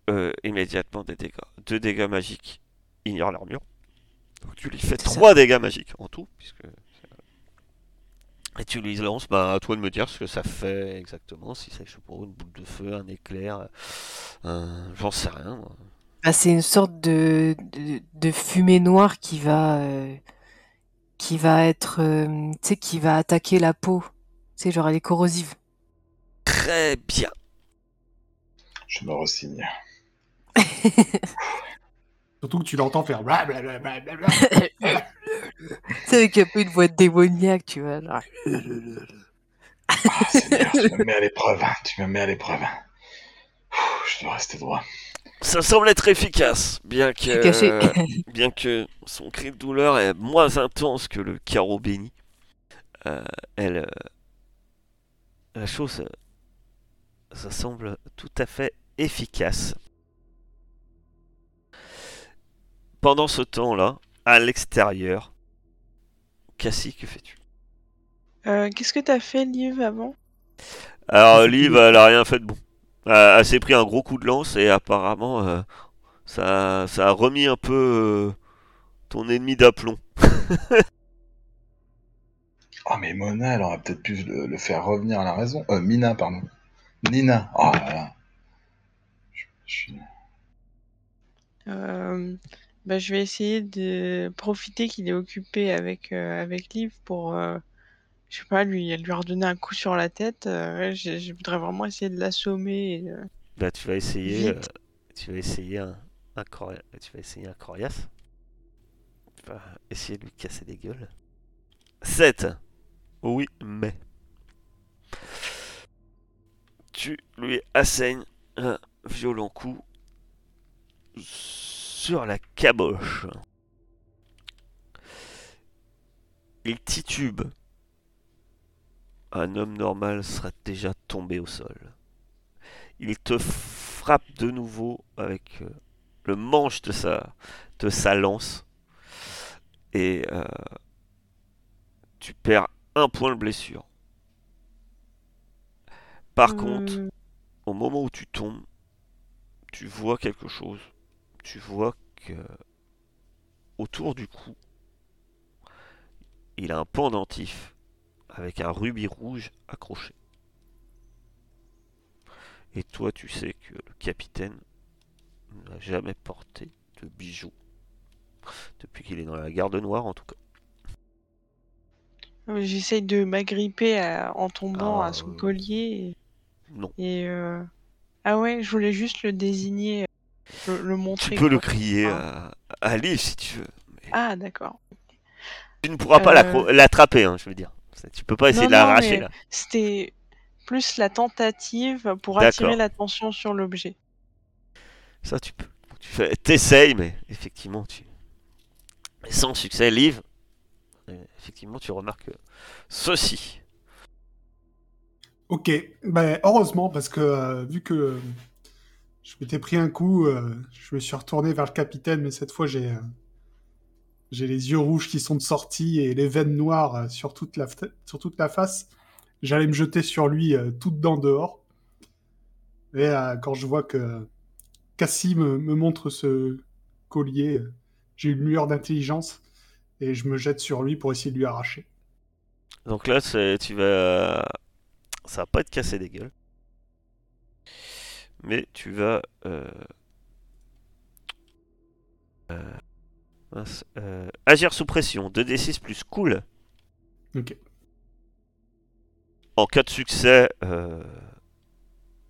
Euh, immédiatement des dégâts. Deux dégâts magiques. Ignore l'armure. Donc tu lui fais ça. trois dégâts magiques en tout. Puisque... Et tu lui lances, bah à toi de me dire ce que ça fait exactement. Si c'est, pas, une boule de feu, un éclair, un... j'en sais rien. moi. Bah, c'est une sorte de, de, de fumée noire qui va, euh, qui va être, euh, tu sais, qui va attaquer la peau. Tu sais, genre elle est corrosive. Très bien. Je me ressigne. Surtout que tu l'entends faire blablabla. C'est avec un peu une voix démoniaque, tu vois. genre. Ah, Seigneur, tu me mets à l'épreuve. hein, Tu me mets à l'épreuve. Ouh, Je dois rester droit. Ça semble être efficace, bien que, Caché. bien que son cri de douleur est moins intense que le carreau béni. Euh, elle, euh, la chose, euh, ça semble tout à fait efficace. Pendant ce temps-là, à l'extérieur, Cassie, que fais-tu? Euh, Qu'est-ce que t'as fait, Liv, avant? Alors, Liv, elle a rien fait de bon. Euh, elle s'est pris un gros coup de lance et apparemment, euh, ça, ça a remis un peu euh, ton ennemi d'aplomb. Oh, mais Mona, elle aurait peut-être pu le, le faire revenir à la raison. Euh, Mina, pardon. Nina. Oh là là. Je, je suis... Euh, bah, je vais essayer de profiter qu'il est occupé avec, euh, avec Liv pour, euh, je sais pas, lui, lui redonner un coup sur la tête. Euh, ouais, je, je voudrais vraiment essayer de l'assommer. et, Là, tu vas essayer, Vite. tu vas essayer un, un Coria- tu vas essayer un Corias. Tu vas essayer de lui casser des gueules. 7. Oui, mais. Tu lui assaignes un violent coup sur la caboche. Il titube. Un homme normal serait déjà tombé au sol. Il te frappe de nouveau avec euh, le manche de sa, de sa lance. Et euh, tu perds un point de blessure. Par contre, euh, au moment où tu tombes, tu vois quelque chose. Tu vois que autour du cou, il a un pendentif avec un rubis rouge accroché. Et toi, tu sais que le capitaine n'a jamais porté de bijoux. Depuis qu'il est dans la garde noire, en tout cas. euh, J'essaye de m'agripper à- en tombant Ah, à son euh, collier. Non. Et, euh, ah ouais, je voulais juste le désigner, euh, le, le montrer. Tu peux le crier Ah. à, à Liv si tu veux. Ah, d'accord. Tu ne pourras pas Euh. l'attraper, hein, je veux dire. Tu peux pas essayer Non, de l'arracher là. C'était plus la tentative pour attirer l'attention sur l'objet. Ça, tu peux. Tu fais, t'essayes, mais effectivement, tu. sans succès, Liv. euh, Effectivement, tu remarques ceci. Ok, ben, heureusement, parce que euh, vu que euh, je m'étais pris un coup, euh, je me suis retourné vers le capitaine, mais cette fois j'ai euh, les yeux rouges qui sont sortis et les veines noires euh, sur, toute la, sur toute la face. J'allais me jeter sur lui tout dedans dehors. Et quand je vois que Cassie me, me montre ce collier, j'ai une lueur d'intelligence et je me jette sur lui pour essayer de lui arracher. Donc là, tu vas. Ça va pas être cassé des gueules. Mais tu vas. euh, euh, euh, agir sous pression. 2d6 plus cool. Ok. En cas de succès, euh,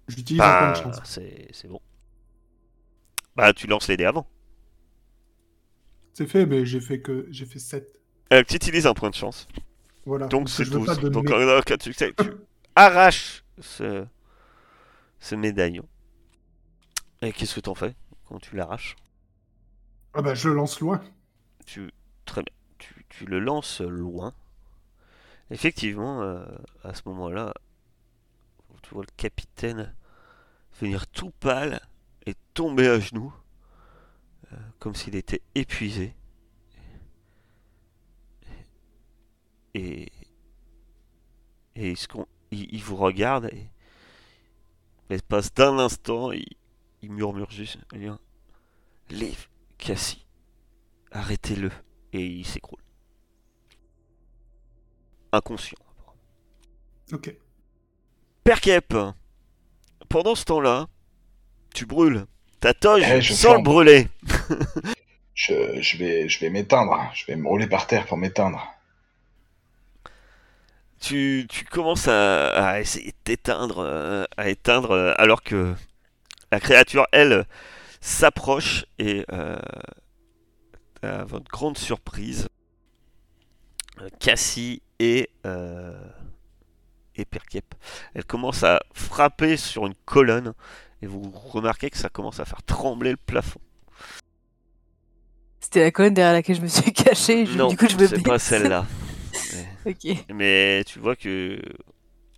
J'utilise un point Bah, de chance. c'est bon. Bah, tu lances les dés avant. C'est fait, mais j'ai fait que j'ai fait 7. Euh, tu utilises un point de chance. Voilà. Donc c'est je veux pas 12. de Donc en cas de succès, tu arraches ce, ce médaillon. Et qu'est-ce que t'en fais quand tu l'arraches? Ah bah je le lance loin. tu, Très bien. Tu, tu le lances loin. Effectivement, euh, à ce moment-là, tu vois le capitaine venir tout pâle et tomber à genoux, euh, comme s'il était épuisé. Et, et il, se con- il- il vous regarde et l'espace d'un instant, il, il murmure juste rien. Liv, Cassie, arrêtez-le. Et il s'écroule. Inconscient. Ok. Perkep, pendant ce temps-là, tu brûles ta toge Eh, je sans le brûler. Je, je vais, je vais m'éteindre. Je vais me rouler par terre pour m'éteindre. tu, tu commences à, à essayer de t'éteindre, euh, à éteindre, euh, alors que la créature, elle, s'approche et, euh, à votre grande surprise, euh, Cassie et, euh, et Perkep, elle commence à frapper sur une colonne et vous remarquez que ça commence à faire trembler le plafond. C'était la colonne derrière laquelle je me suis caché. non, du coup, je me c'est pas celle-là. Mais tu vois que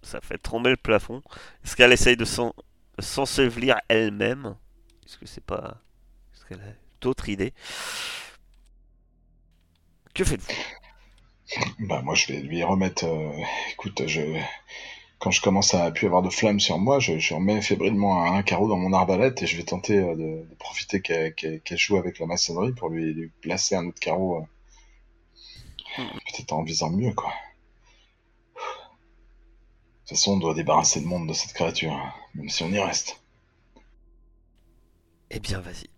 ça fait trembler le plafond. Est-ce qu'elle essaye de s'en- s'ensevelir elle-même Est-ce que c'est pas. Est-ce qu'elle a d'autres idées? Que faites-vous? Bah moi je vais lui remettre. euh, écoute, je quand je commence à plus avoir de flammes sur moi, je, je remets fébrilement un, carreau dans mon arbalète et je vais tenter euh, de, de profiter qu'elle joue avec la maçonnerie pour lui, lui placer un autre carreau. euh, Peut-être en visant mieux quoi. De toute façon, on doit débarrasser le monde de cette créature, même si on y reste. Eh bien, vas-y.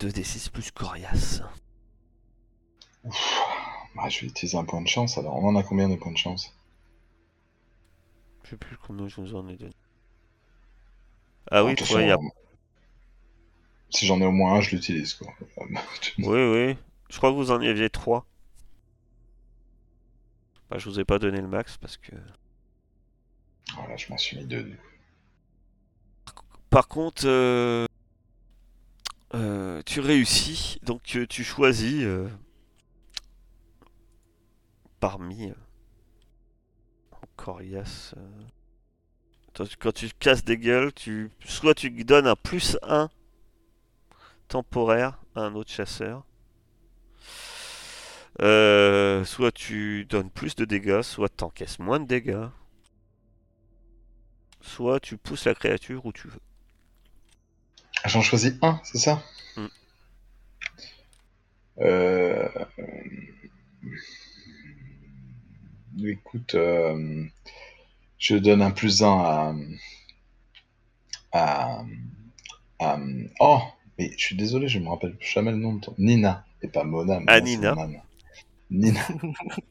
2d6 plus coriace. Ouf. Bah, je vais utiliser un point de chance. Alors, on en a combien de points de chance? Je sais plus combien je vous en ai donné. Ah oui, il y a. façon, Si j'en ai au moins un, je l'utilise quoi. Oui, oui. Je crois que vous en y aviez 3. Bah, je vous ai pas donné le max parce que. Voilà, je m'en suis mis deux. Par contre, euh, euh, tu réussis, donc euh, tu choisis euh, parmi euh, Corias. euh, quand tu- casses des gueules, tu soit tu donnes un plus 1 temporaire à un autre chasseur, euh, soit tu donnes plus de dégâts, soit tu encaisses moins de dégâts, soit tu pousses la créature où tu veux. J'en choisis un, c'est ça Mm. Euh... Écoute, euh, je donne un plus un à... à... à- Oh, mais je suis désolé, je me rappelle jamais le nom de ton... Nina, et pas Mona. Ah, Nina. Nina.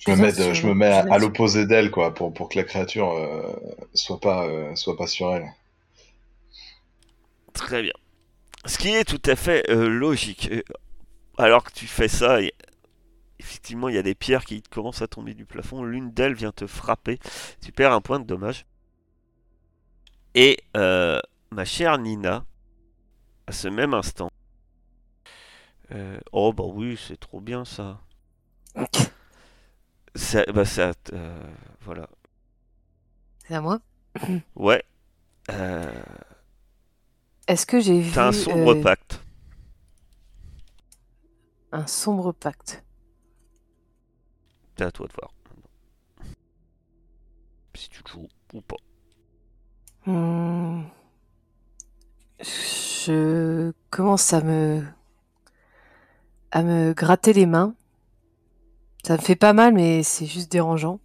Je me mets, de- sur- je me mets à, l'opposé d'elle, quoi, pour, pour que la créature euh, soit, pas, euh, soit pas sur elle. Très bien. Ce qui est tout à fait euh, logique. Euh, Alors que tu fais ça, et- effectivement, il y a des pierres qui commencent à tomber du plafond. L'une d'elles vient te frapper. Tu perds un point de dommage. Et euh, ma chère Nina, à ce même instant. euh, oh bah oui, c'est trop bien ça. Ça, bah ça, euh, voilà. C'est à moi. Ouais. Euh, Est-ce que j'ai vu T'as un sombre euh, pacte. un sombre pacte C'est à toi de voir. Si tu le joues ou pas. Hmm. Je commence à me à me gratter les mains. Ça me fait pas mal, mais c'est juste dérangeant.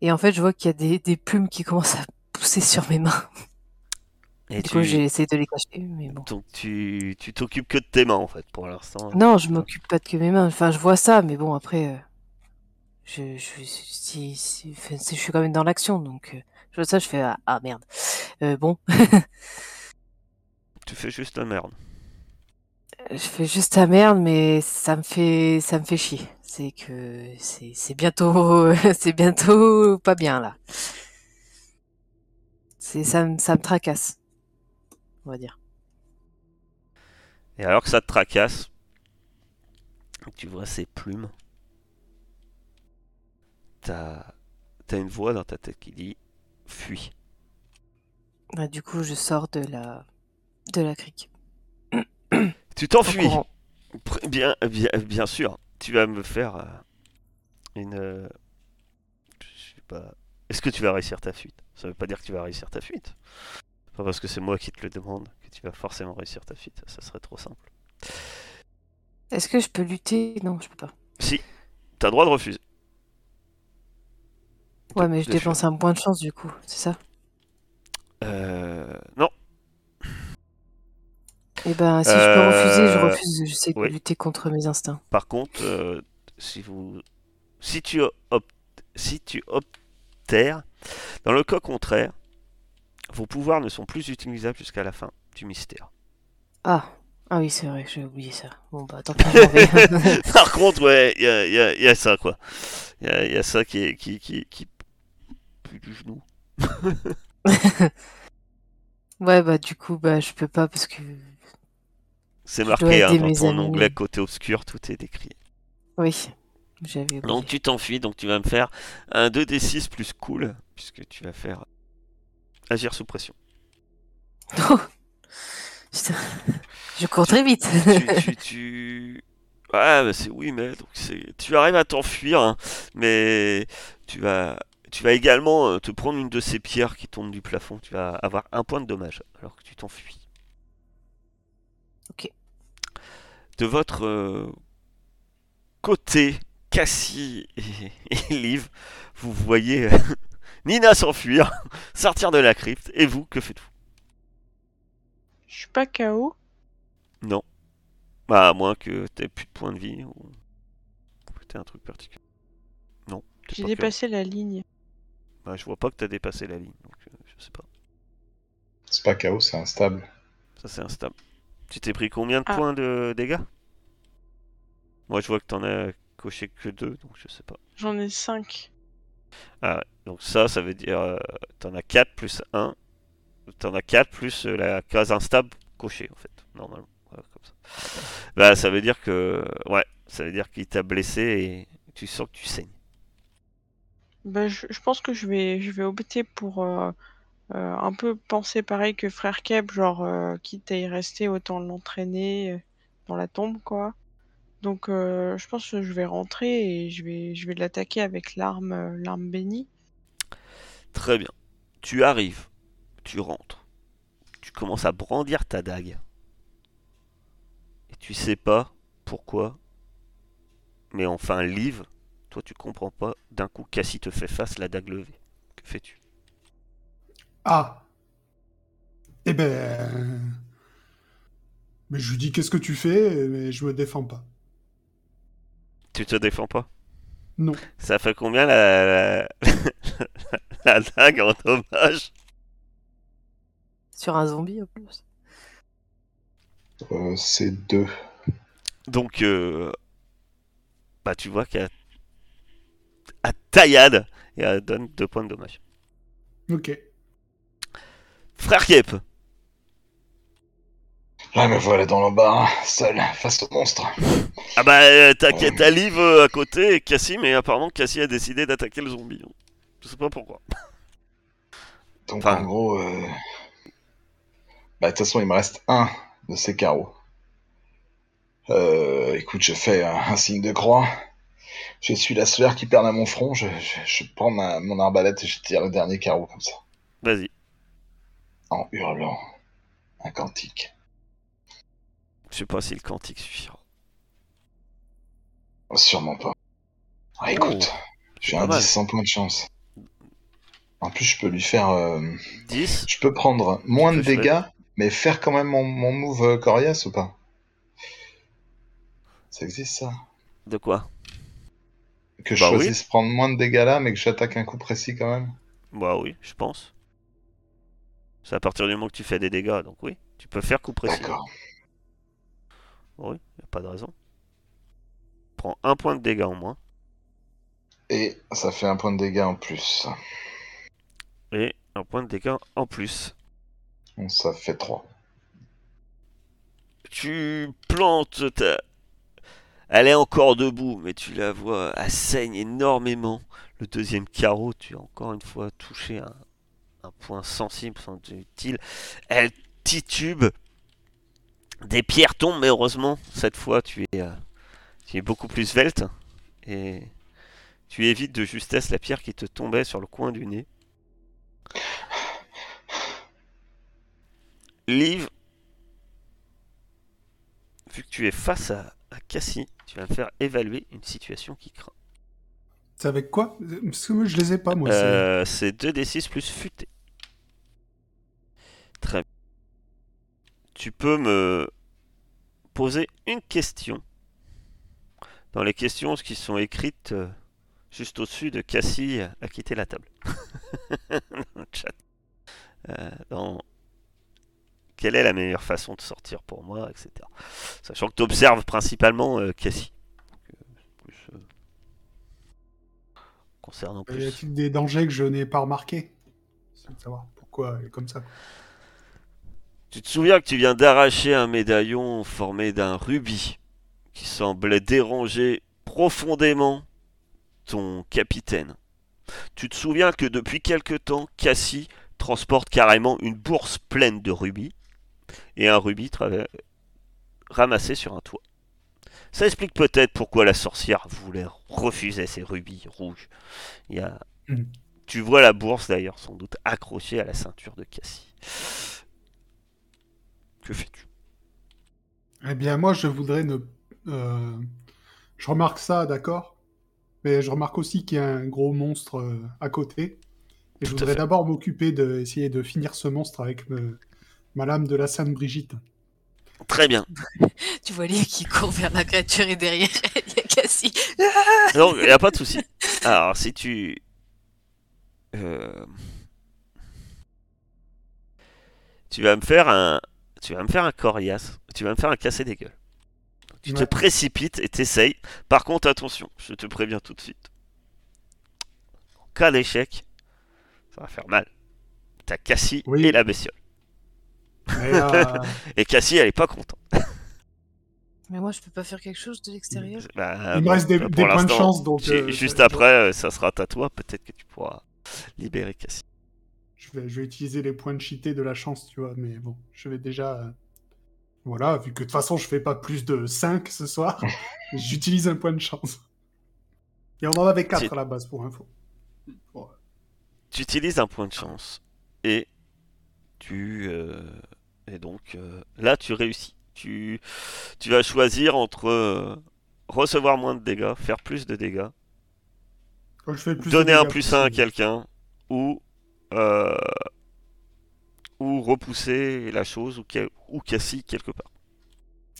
Et en fait, je vois qu'il y a des, des plumes qui commencent à pousser sur mes mains. Et Du tu, coup, j'ai essayé de les cacher, mais bon. donc tu tu t'occupes que de tes mains en fait pour l'instant. Non, je m'occupe pas de que mes mains. Enfin, je vois ça, mais bon, après. euh, Je, je, si, si- enfin, si je suis quand même dans l'action, donc euh, je vois ça, je fais ah, ah, merde. Euh, bon, Tu fais juste la merde. je fais juste la merde, mais ça me fait ça me fait chier. C'est que c'est bientôt c'est bientôt pas bien là. C'est ça me ça me tracasse, on va dire. Et alors que ça te tracasse, tu vois ces plumes. T'as as une voix dans ta tête qui dit fuis. Ah, du coup, je sors de la de la crique. Tu En t'enfuis. Bien, bien, bien sûr. Tu vas me faire euh, une. euh, je sais pas. Est-ce que tu vas réussir ta fuite? Ça veut pas dire que tu vas réussir ta fuite. Pas parce que c'est moi qui te le demande que tu vas forcément réussir ta fuite. Ça serait trop simple. Est-ce que je peux lutter? Non, je peux pas. Si, t'as le droit de refuser. Ouais, mais je dépense un point de chance du coup, c'est ça? Euh, non, Eh ben, si je peux refuser, je Euh, refuse. Je sais oui. lutter contre mes instincts. Par contre, euh, si vous, si tu optes, si tu obtères, dans le cas contraire, vos pouvoirs ne sont plus utilisables jusqu'à la fin du mystère. Ah, ah oui, c'est vrai, j'ai oublié ça. Bon bah tant pis. Par contre, ouais, il y a, y a- y a ça quoi. Il y a, y a ça qui est qui qui qui pue du genou. ouais, bah du coup, bah je peux pas parce que C'est marqué hein, dans ton onglet côté obscur, tout est décrit. oui, j'avais oublié. Donc tu t'enfuis, donc tu vas me faire un 2d6 plus cool, puisque tu vas faire agir sous pression. Oh Putain, je cours très vite. tu, tu, tu- Ouais, bah c'est oui, mais donc c'est, tu arrives à t'enfuir, hein, mais tu vas, tu vas également euh, te prendre une de ces pierres qui tombent du plafond. Tu vas avoir un point de dommage alors que tu t'enfuis. Ok. De votre euh, côté, Cassie et, et Liv, vous voyez euh, Nina s'enfuir, sortir de la crypte, et vous, que faites-vous? Je suis pas KO. Non. Bah, à moins que t'aies plus de points de vie ou que t'aies un truc particulier. Non. J'ai pas dépassé la ligne. KO. Bah, je vois pas que t'as dépassé la ligne, donc euh, je sais pas. C'est pas chaos, c'est instable. Ça, c'est instable. Tu t'es pris combien de Ah. points de dégâts? Moi, je vois que t'en as coché que deux, donc je sais pas. J'en ai 5. Ah ouais. Donc ça, ça veut dire euh, t'en as 4 plus 1. T'en as 4 plus euh, la case instable cochée, en fait, normalement. Voilà, comme ça. Bah, ça veut dire que... Ouais, ça veut dire qu'il t'a blessé et tu sens que tu saignes. Bah, je, je pense que je vais, je vais opter pour euh, euh, un peu penser pareil que Frère Keb, genre euh, quitte à y rester, autant l'entraîner euh, dans la tombe, quoi. Donc je pense que je vais rentrer et je vais, je vais l'attaquer avec l'arme, l'arme bénie. Très bien. Tu arrives, tu rentres, tu commences à brandir ta dague. Et tu sais pas pourquoi, mais enfin, Liv, toi tu comprends pas, d'un coup Cassie te fait face, la dague levée. Que fais-tu? Ah. Eh ben. Mais je lui dis qu'est-ce que tu fais, mais je me défends pas. Tu te défends pas? Non. Ça fait combien la, la, la dague en dommage? Sur un zombie en plus. Euh, c'est deux. Donc, euh, bah tu vois qu'elle à taillade et elle donne deux points de dommage. Ok. Frère Kiep, Là, me voilà dans l'embarras, seul, face au monstre. Ah bah euh, Liv euh, à côté et Cassie, mais apparemment Cassie a décidé d'attaquer le zombie. Je sais pas pourquoi. Donc, Enfin- en gros, euh... bah, de toute façon, il me reste un de ces carreaux. Euh, écoute, je fais un, un signe de croix. Je suis la sueur qui perd à mon front. Je, je, je prends ma, mon arbalète et je tire le dernier carreau comme ça, Vas-y. En hurlant un cantique. Je sais pas si le cantique suffira. Oh, sûrement pas. Ah, écoute, j'ai un mal. 10 sans point de chance. En plus, je peux lui faire. euh, 10 Je peux prendre moins de faire- dégâts, mais faire quand même mon, mon move euh, coriace ou pas? Ça existe ça? De quoi? Que je Bah oui. choisisse prendre moins de dégâts là, mais que j'attaque un coup précis quand même? Bah oui, je pense. C'est à partir du moment que tu fais des dégâts, donc oui, tu peux faire coup précis. D'accord. Oui, y a pas de raison. Prends un point de dégâts en moins Et ça fait un point de dégâts en plus. et un point de dégâts en plus. Ça fait 3. Tu plantes ta... Elle est encore debout, mais tu la vois, elle saigne énormément. Le deuxième carreau, tu as encore une fois touché un, un point sensible, utile. Elle titube. Des pierres tombent, mais heureusement, cette fois, tu es, euh, tu es beaucoup plus svelte. Et tu évites de justesse la pierre qui te tombait sur le coin du nez. Liv, vu que tu es face à, à Cassie, tu vas me faire évaluer une situation qui craint. C'est avec quoi? Parce que moi, je les ai pas, moi. Euh, c'est 2d6 plus futé. Très bien. Tu peux me poser une question. Dans les questions qui sont écrites euh, juste au-dessus de Cassie a quitté la table. Dans chat. Euh, dans quelle est la meilleure façon de sortir pour moi, etc. Sachant que tu observes principalement Cassie. Concernant Y a-t-il des dangers que je n'ai pas remarqués savoir pourquoi elle est comme ça. Tu te souviens que tu viens d'arracher un médaillon formé d'un rubis qui semblait déranger profondément ton capitaine. Tu te souviens que depuis quelque temps, Cassie transporte carrément une bourse pleine de rubis et un rubis ramassé sur un toit. Ça explique peut-être pourquoi la sorcière voulait refuser ces rubis rouges. Il y a... Mhm. Tu vois la bourse d'ailleurs sans doute accrochée à la ceinture de Cassie. Que fais-tu? Eh bien, moi, je voudrais ne. euh, Je remarque ça, d'accord? Mais je remarque aussi qu'il y a un gros monstre euh, à côté. Et je Tout voudrais d'abord m'occuper d'essayer de finir ce monstre avec me- ma lame de la Sainte Brigitte. Très bien. Tu vois Liv qui court vers la créature et derrière elle, il y a Cassie. Non, il n'y a pas de souci. Alors, si tu. euh, Tu vas me faire un. Tu vas me faire un coriace. Tu vas me faire un casser des gueules. Tu te précipites et t'essayes. Par contre, attention, je te préviens tout de suite. En cas d'échec, ça va faire mal. T'as Cassie Oui. et la bestiole. Mais, euh, Et Cassie, elle est pas contente. Mais moi, je peux pas faire quelque chose de l'extérieur. Bah, il me reste des, points de chance, donc. euh, Juste après, euh, ça sera à toi. Peut-être que tu pourras libérer Cassie. Je vais, je vais utiliser les points de cheaté de la chance, tu vois, mais bon, je vais déjà. euh, Voilà, vu que de toute façon, je fais pas plus de 5 ce soir, j'utilise un point de chance. Et on en avait 4 C'est- à la base, pour info. Bon, tu utilises un point de chance et tu euh, et donc euh, là tu réussis. Tu tu vas choisir entre euh, recevoir moins de dégâts, faire plus de dégâts, quand je fais le plus de donner un plus 1 à quelqu'un ou ou repousser la chose ou, ca- ou Cassie quelque part.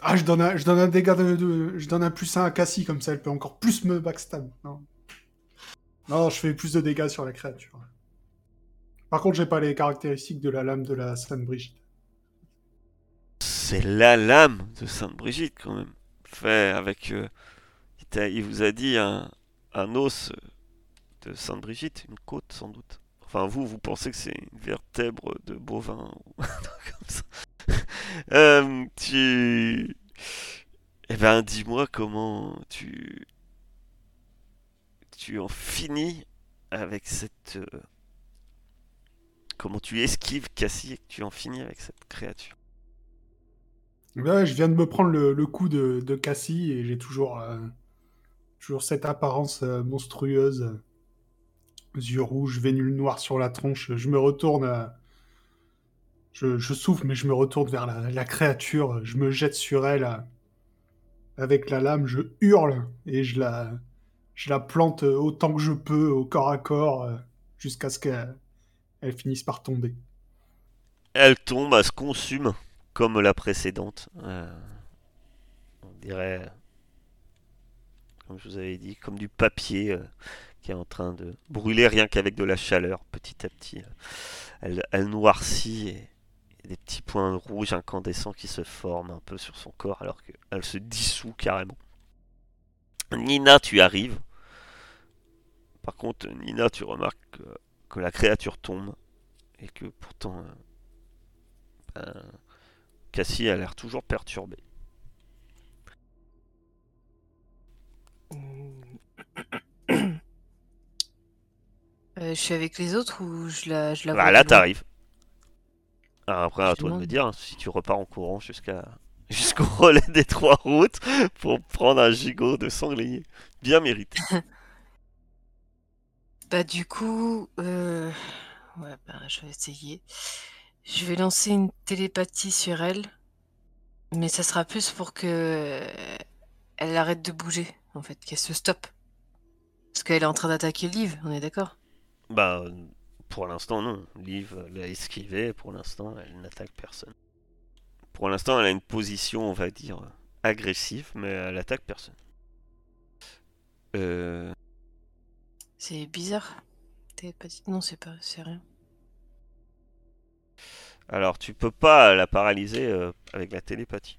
Ah, je donne un, je donne un dégât de, de- Je donne un plus 1 à Cassie, comme ça elle peut encore plus me backstab. Non? Non, je fais plus de dégâts sur la créature. Par contre, j'ai pas les caractéristiques de la lame de la Sainte Brigitte. C'est la lame de Sainte Brigitte quand même. Fait avec euh, il, vous a dit un, un os de Sainte Brigitte, une côte sans doute. Enfin vous, vous pensez que c'est une vertèbre de bovin ou comme ça. Euh, tu... Eh ben dis-moi comment tu... Tu en finis avec cette... euh, Comment tu esquives Cassie et que tu en finis avec cette créature. Je viens de me prendre le, coup de, Cassie et j'ai toujours, euh, toujours cette apparence euh, monstrueuse. yeux rouges, vénule noire sur la tronche. Je me retourne. euh, je, souffle, mais je me retourne vers la, créature. Je me jette sur elle. avec la lame, je hurle et je la, je la plante autant que je peux au corps à corps jusqu'à ce qu'elle elle finisse par tomber. Elle tombe, elle se consume comme la précédente. Euh, on dirait. comme je vous avais dit, comme du papier euh, qui est en train de brûler rien qu'avec de la chaleur, petit à petit. Elle, noircit et, et des petits points rouges incandescents qui se forment un peu sur son corps alors qu'elle se dissout carrément. Nina, tu arrives. Par contre, Nina, tu remarques que, que la créature tombe et que pourtant, euh, ben, Cassie a l'air toujours perturbée. Euh, je suis avec les autres ou je la, je la Bah, vois là, t'arrives. Alors après, à toi de me dire hein, si tu repars en courant jusqu'à jusqu'au relais des trois routes pour prendre un gigot de sanglier. Bien mérité. Bah du coup, euh... ouais, bah, je vais essayer. Je vais lancer une télépathie sur elle, mais ça sera plus pour que elle arrête de bouger, en fait, qu'elle se stoppe. Parce qu'elle est en train d'attaquer Liv, on est d'accord? Bah, pour l'instant, non. Liv l'a esquivé. Pour l'instant, elle n'attaque personne. Pour l'instant, elle a une position, on va dire, agressive, mais elle attaque personne. Euh, C'est bizarre. Télépathie... Non, c'est pas, c'est rien. Alors, tu peux pas la paralyser euh, avec la télépathie.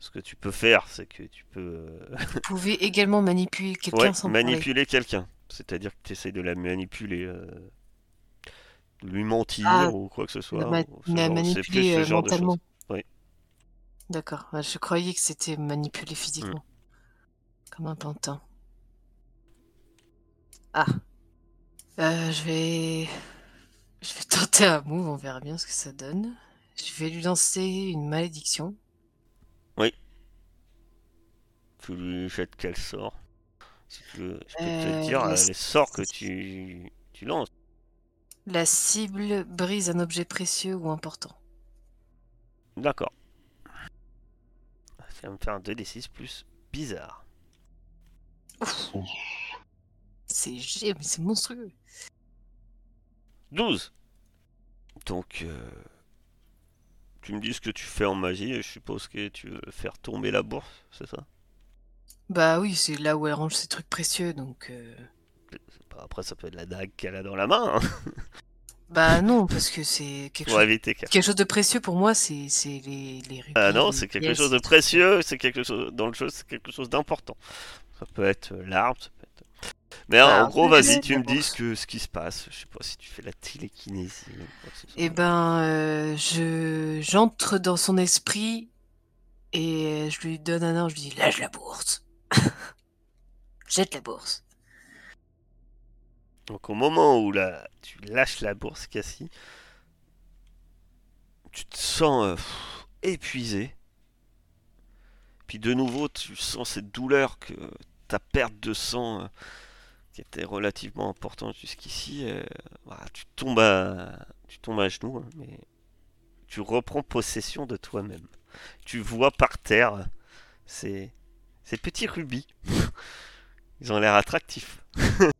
Ce que tu peux faire, c'est que tu peux euh, Vous pouvez également manipuler quelqu'un ouais, sans manipuler quelqu'un. C'est-à-dire que tu essayes de la manipuler, euh, de lui mentir Ah, ou quoi que ce soit. La, ma- ou ce la genre- c'est manipuler plus ce euh, genre de choses. mentalement. Oui. D'accord. Ouais, Je croyais que c'était manipuler physiquement. Comme un pantin. Ah. Euh, je vais... Je vais tenter un move, on verra bien ce que ça donne. Je vais lui lancer une malédiction. Tu lui jettes quel sort? Si tu veux, je peux Euh, te dire la euh, les sorts que tu, tu lances. La cible brise un objet précieux ou important. D'accord. Ça va me faire un 2d6 plus bizarre. C'est c'est monstrueux. 12 Donc, euh, tu me dis ce que tu fais en magie, et je suppose que tu veux faire tomber la bourse, c'est ça? Bah oui, c'est là où elle range ses trucs précieux, donc... euh, pas- Après, ça peut être la dague qu'elle a dans la main, hein, Bah non, parce que c'est quelque chose... éviter qu'elle... Quelque chose de précieux pour moi, c'est les, les rubis. Ah non, c'est quelque pièces, chose de précieux, c'est quelque chose dans le jeu, c'est quelque chose d'important. Ça peut être euh, l'arbre, ça. Mais en gros, vas-y, tu me dis ce, que, ce qui se passe. Je sais pas si tu fais la télékinésie. Eh ben, euh, je j'entre dans son esprit et je lui donne un ordre, je lui dis lâche la bourse. Jette la bourse. Donc au moment où là, tu lâches la bourse, Cassie, tu te sens euh, épuisé. Puis de nouveau, tu sens cette douleur que ta perte de sang, euh, qui était relativement importante jusqu'ici, euh, voilà, tu tombes à, tu tombes à genoux, hein, mais tu reprends possession de toi-même. Tu vois par terre ces, ces petits rubis. Ils ont l'air attractifs.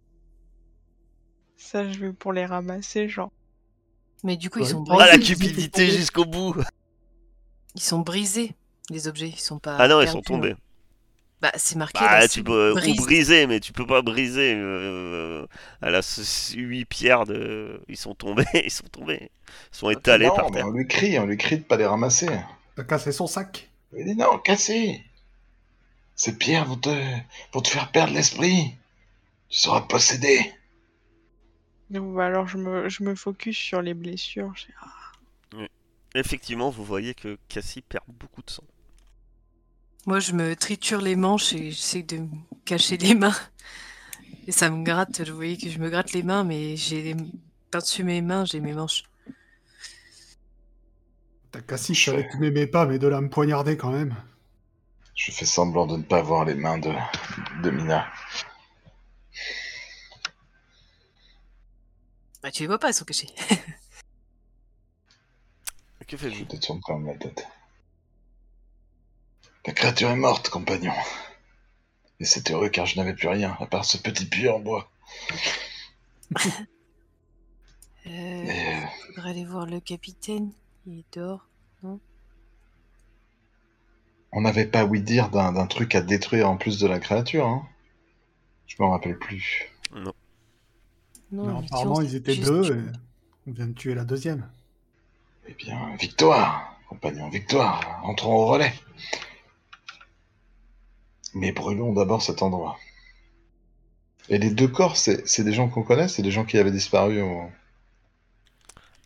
Ça, je vais pour les ramasser, genre. Mais du coup, ils sont Ah brisés. la cupidité jusqu'au bout Ils sont brisés, les objets. Ils sont pas. Ah non, ils sont tombés. Bah, c'est marqué. Bah, là, tu peux ou brise. briser, mais tu peux pas briser. Euh, elle a 8 pierres de. Ils sont tombés, ils sont tombés. Ils sont étalés non, par mais terre. on lui crie, on lui crie de pas les ramasser. T'as cassé son sac? Il dit non, cassez. Ces pierres vont te, vont te faire perdre l'esprit. Tu seras possédé. Donc, bah, alors, je me, je me focus sur les blessures. Je- ah, Effectivement, vous voyez que Cassie perd beaucoup de sang. Moi, je me triture les manches et j'essaie de me cacher les mains. Et ça me gratte. Vous voyez que je me gratte les mains, mais j'ai les... par-dessus mes mains, j'ai mes manches. T'as Cassie, je savais que tu m'aimais pas, mais de là à me poignarder quand même. Je fais semblant de ne pas voir les mains de, de Mina. Bah, tu les vois pas, elles sont cachées. Que Je faites-vous détourne quand même la tête. La créature est morte, compagnon. Et c'est heureux car je n'avais plus rien, à part ce petit puits en bois. Euh, Et, euh, faudrait aller voir le capitaine. Il est dehors. on n'avait pas ouï dire d'un truc à détruire en plus de la créature, hein? Je me rappelle plus. Non, Mais effectivement, apparemment, ils étaient deux et on vient de tuer la deuxième. Eh bien, victoire, compagnon, victoire. Entrons au relais. Mais brûlons d'abord cet endroit. Et les deux corps, c'est des gens qu'on connaît, c'est des gens qui avaient disparu au...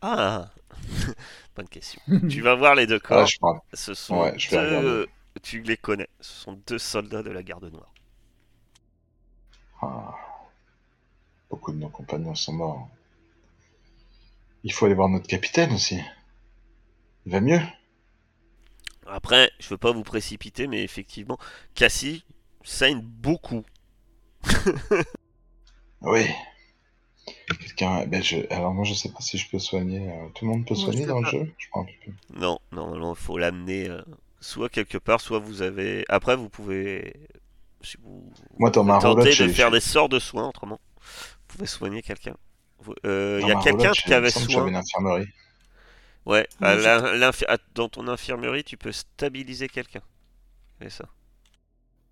Ah Bonne question. tu vas voir les deux corps. Ah, je parle. Ce sont Ouais, je deux... Tu les connais. Ce sont deux soldats de la garde noire. Ah. Beaucoup de nos compagnons sont morts. Il faut aller voir notre capitaine aussi. Il va mieux Après, je veux pas vous précipiter, mais effectivement, Cassie saigne beaucoup. Oui. Quelqu'un. Ben je... Alors moi je sais pas si je peux soigner. euh, Tout le monde peut Moi, je soigner dans le jeu Je crois un peu plus. Non, normalement, il faut l'amener euh, soit quelque part, soit vous avez. Après, vous pouvez. Si vous, Moi dans ma roulotte, de faire des sorts de soins autrement, vous pouvez soigner quelqu'un. Euh, Il dans y a quelqu'un qui avait soin. J'avais une infirmerie. Ouais, à à- dans ton infirmerie, tu peux stabiliser quelqu'un. C'est ça.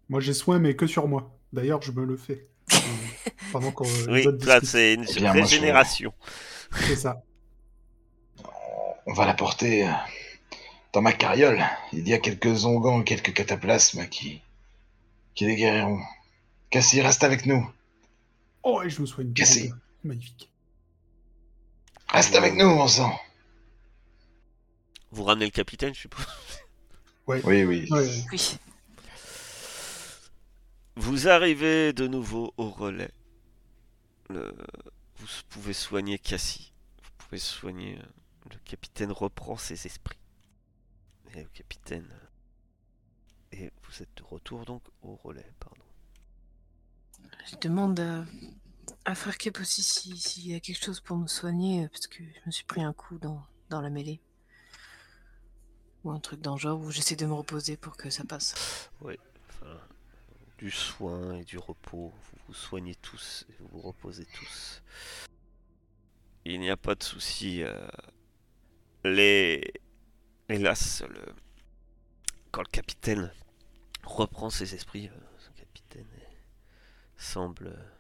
Moi, j'ai soin, mais que sur moi. D'ailleurs, je me le fais. Euh, Pendant qu'on les Oui, là, c'est une Eh bien, moi, je- régénération. C'est ça. On va la porter euh, dans ma carriole. Il y a quelques onguents, quelques cataplasmes qui, qui les guériront. Cassie, reste avec nous. Oh, et je me soigne. bien. Cassé. Magnifique. Reste avec nous, mon sang. Vous ramenez le capitaine, je suppose. Oui, oui. Ouais. Oui. Vous arrivez de nouveau au relais. Le- Vous pouvez soigner Cassie. Vous pouvez soigner. euh, Le capitaine reprend ses esprits. Et le capitaine. euh, Et vous êtes de retour donc au relais, pardon. Je demande à, à Frère Kep aussi si- s'il y a quelque chose pour me soigner, euh, parce que je me suis pris un coup dans, dans la mêlée. Ou un truc dans le genre où j'essaie de me reposer pour que ça passe. Enfin, du soin et du repos. Vous vous soignez tous et vous vous reposez tous. Il n'y a pas de souci. euh, Les. Hélas, le... quand le capitaine reprend ses esprits, euh, ce capitaine semble. euh,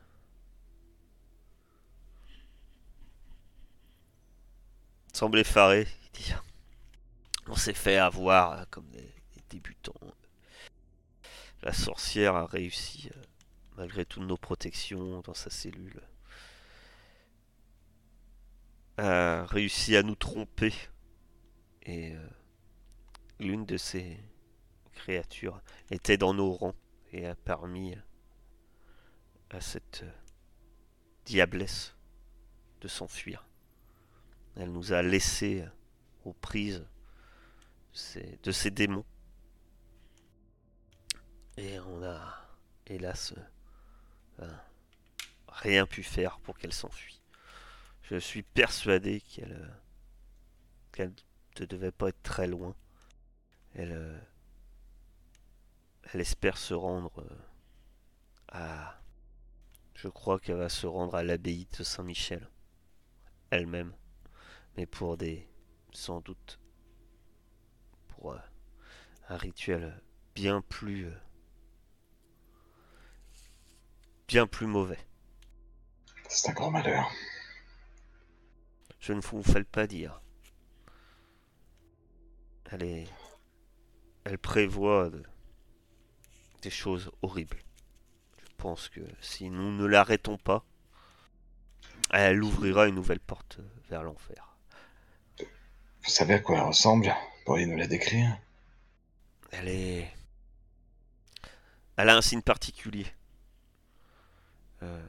semble effaré. Il dit On s'est fait avoir euh, comme des, débutants. La sorcière a réussi, euh, malgré toutes nos protections dans sa cellule, a réussi à nous tromper. Et euh, l'une de ces créatures était dans nos rangs et a permis à cette diablesse de s'enfuir. Elle nous a laissés aux prises de ces démons. Et on a, hélas, euh, euh, rien pu faire pour qu'elle s'enfuit. Je suis persuadé qu'elle euh, qu'elle ne devait pas être très loin. Elle, euh, elle espère se rendre à... Je crois qu'elle va se rendre à l'abbaye de Saint-Michel. Elle-même. Mais pour des... Sans doute. Pour euh, un rituel bien plus... euh, bien plus mauvais. C'est un grand malheur. Je ne vous fais pas dire. Elle est. Elle prévoit de- des choses horribles. Je pense que si nous ne l'arrêtons pas, elle ouvrira une nouvelle porte vers l'enfer. Vous savez à quoi elle ressemble? Pourriez nous la décrire Elle est. Elle a un signe particulier. Euh,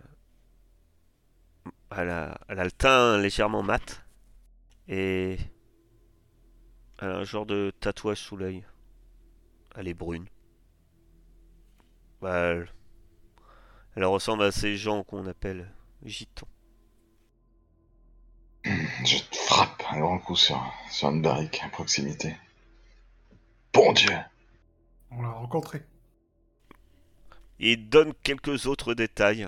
Elle, a... le teint légèrement mat. Et. Elle a un genre de tatouage sous l'œil. Elle est brune. Bah, elle... elle ressemble à ces gens qu'on appelle gitans. Je te frappe un grand coup sur, sur une barrique à proximité. Bon Dieu On l'a rencontré. Il donne quelques autres détails.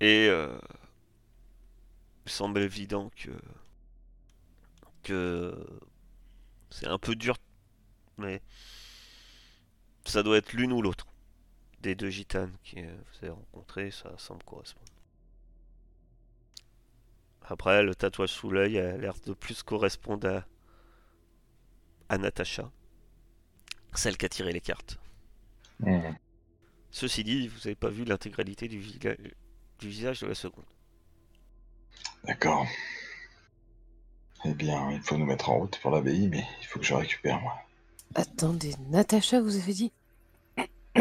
Et euh, il semble évident que, que c'est un peu dur mais ça doit être l'une ou l'autre des deux gitanes que vous avez rencontrées, ça semble correspondre. Après, le tatouage sous l'œil a l'air de plus correspondre à, à Natacha, celle qui a tiré les cartes. Hmm. Ceci dit, vous n'avez pas vu l'intégralité du, vila- du visage de la seconde. D'accord. Eh bien, il faut nous mettre en route pour l'abbaye, mais il faut que je récupère, moi. Attendez, Natacha, vous avez dit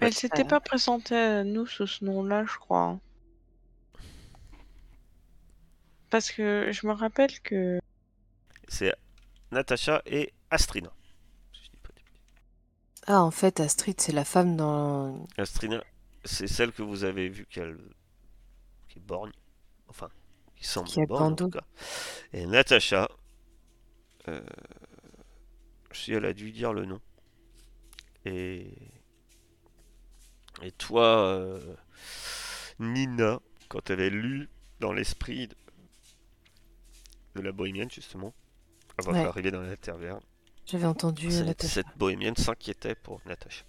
Elle s'était pas présentée à nous sous ce nom-là, je crois. hein. Parce que je me rappelle que C'est Natacha et bêtises. Ah, en fait, Astrid, c'est la femme dans. Astrina, c'est celle que vous avez vue qu'elle qui est borgne. Enfin, qui semble Qui borgne en tout cas. Et Natacha, euh, si elle a dû dire le nom. Et et toi, euh, Nina, quand elle est lue dans l'esprit de, la bohémienne justement, avant Ouais. d'arriver dans la taverne, J'avais entendu cette, Natacha. cette bohémienne s'inquiétait pour Natacha.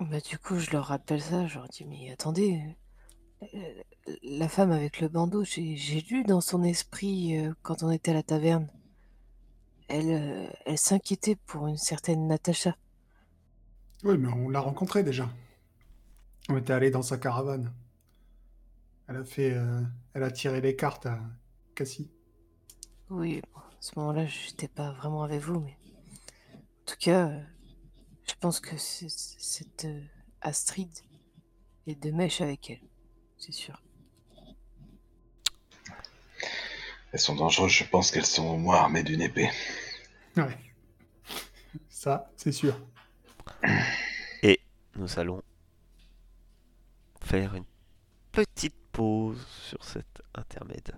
Bah, du coup, je leur rappelle ça. Je leur dis, mais attendez, euh, la femme avec le bandeau, j'ai j'ai lu dans son esprit euh, quand on était à la taverne. Elle, euh, elle s'inquiétait pour une certaine Natacha. Oui, mais on l'a rencontrée déjà. On était allé dans sa caravane. Elle a fait, euh, elle a tiré les cartes à Cassie. Oui, bon, à ce moment-là, j'étais pas vraiment avec vous, mais en tout cas, euh, je pense que cette euh, Astrid est de mèche avec elle, c'est sûr. Elles sont dangereuses, je pense qu'elles sont au moins armées d'une épée. Ouais. Ça, c'est sûr. Nous allons faire une petite pause sur cet intermède.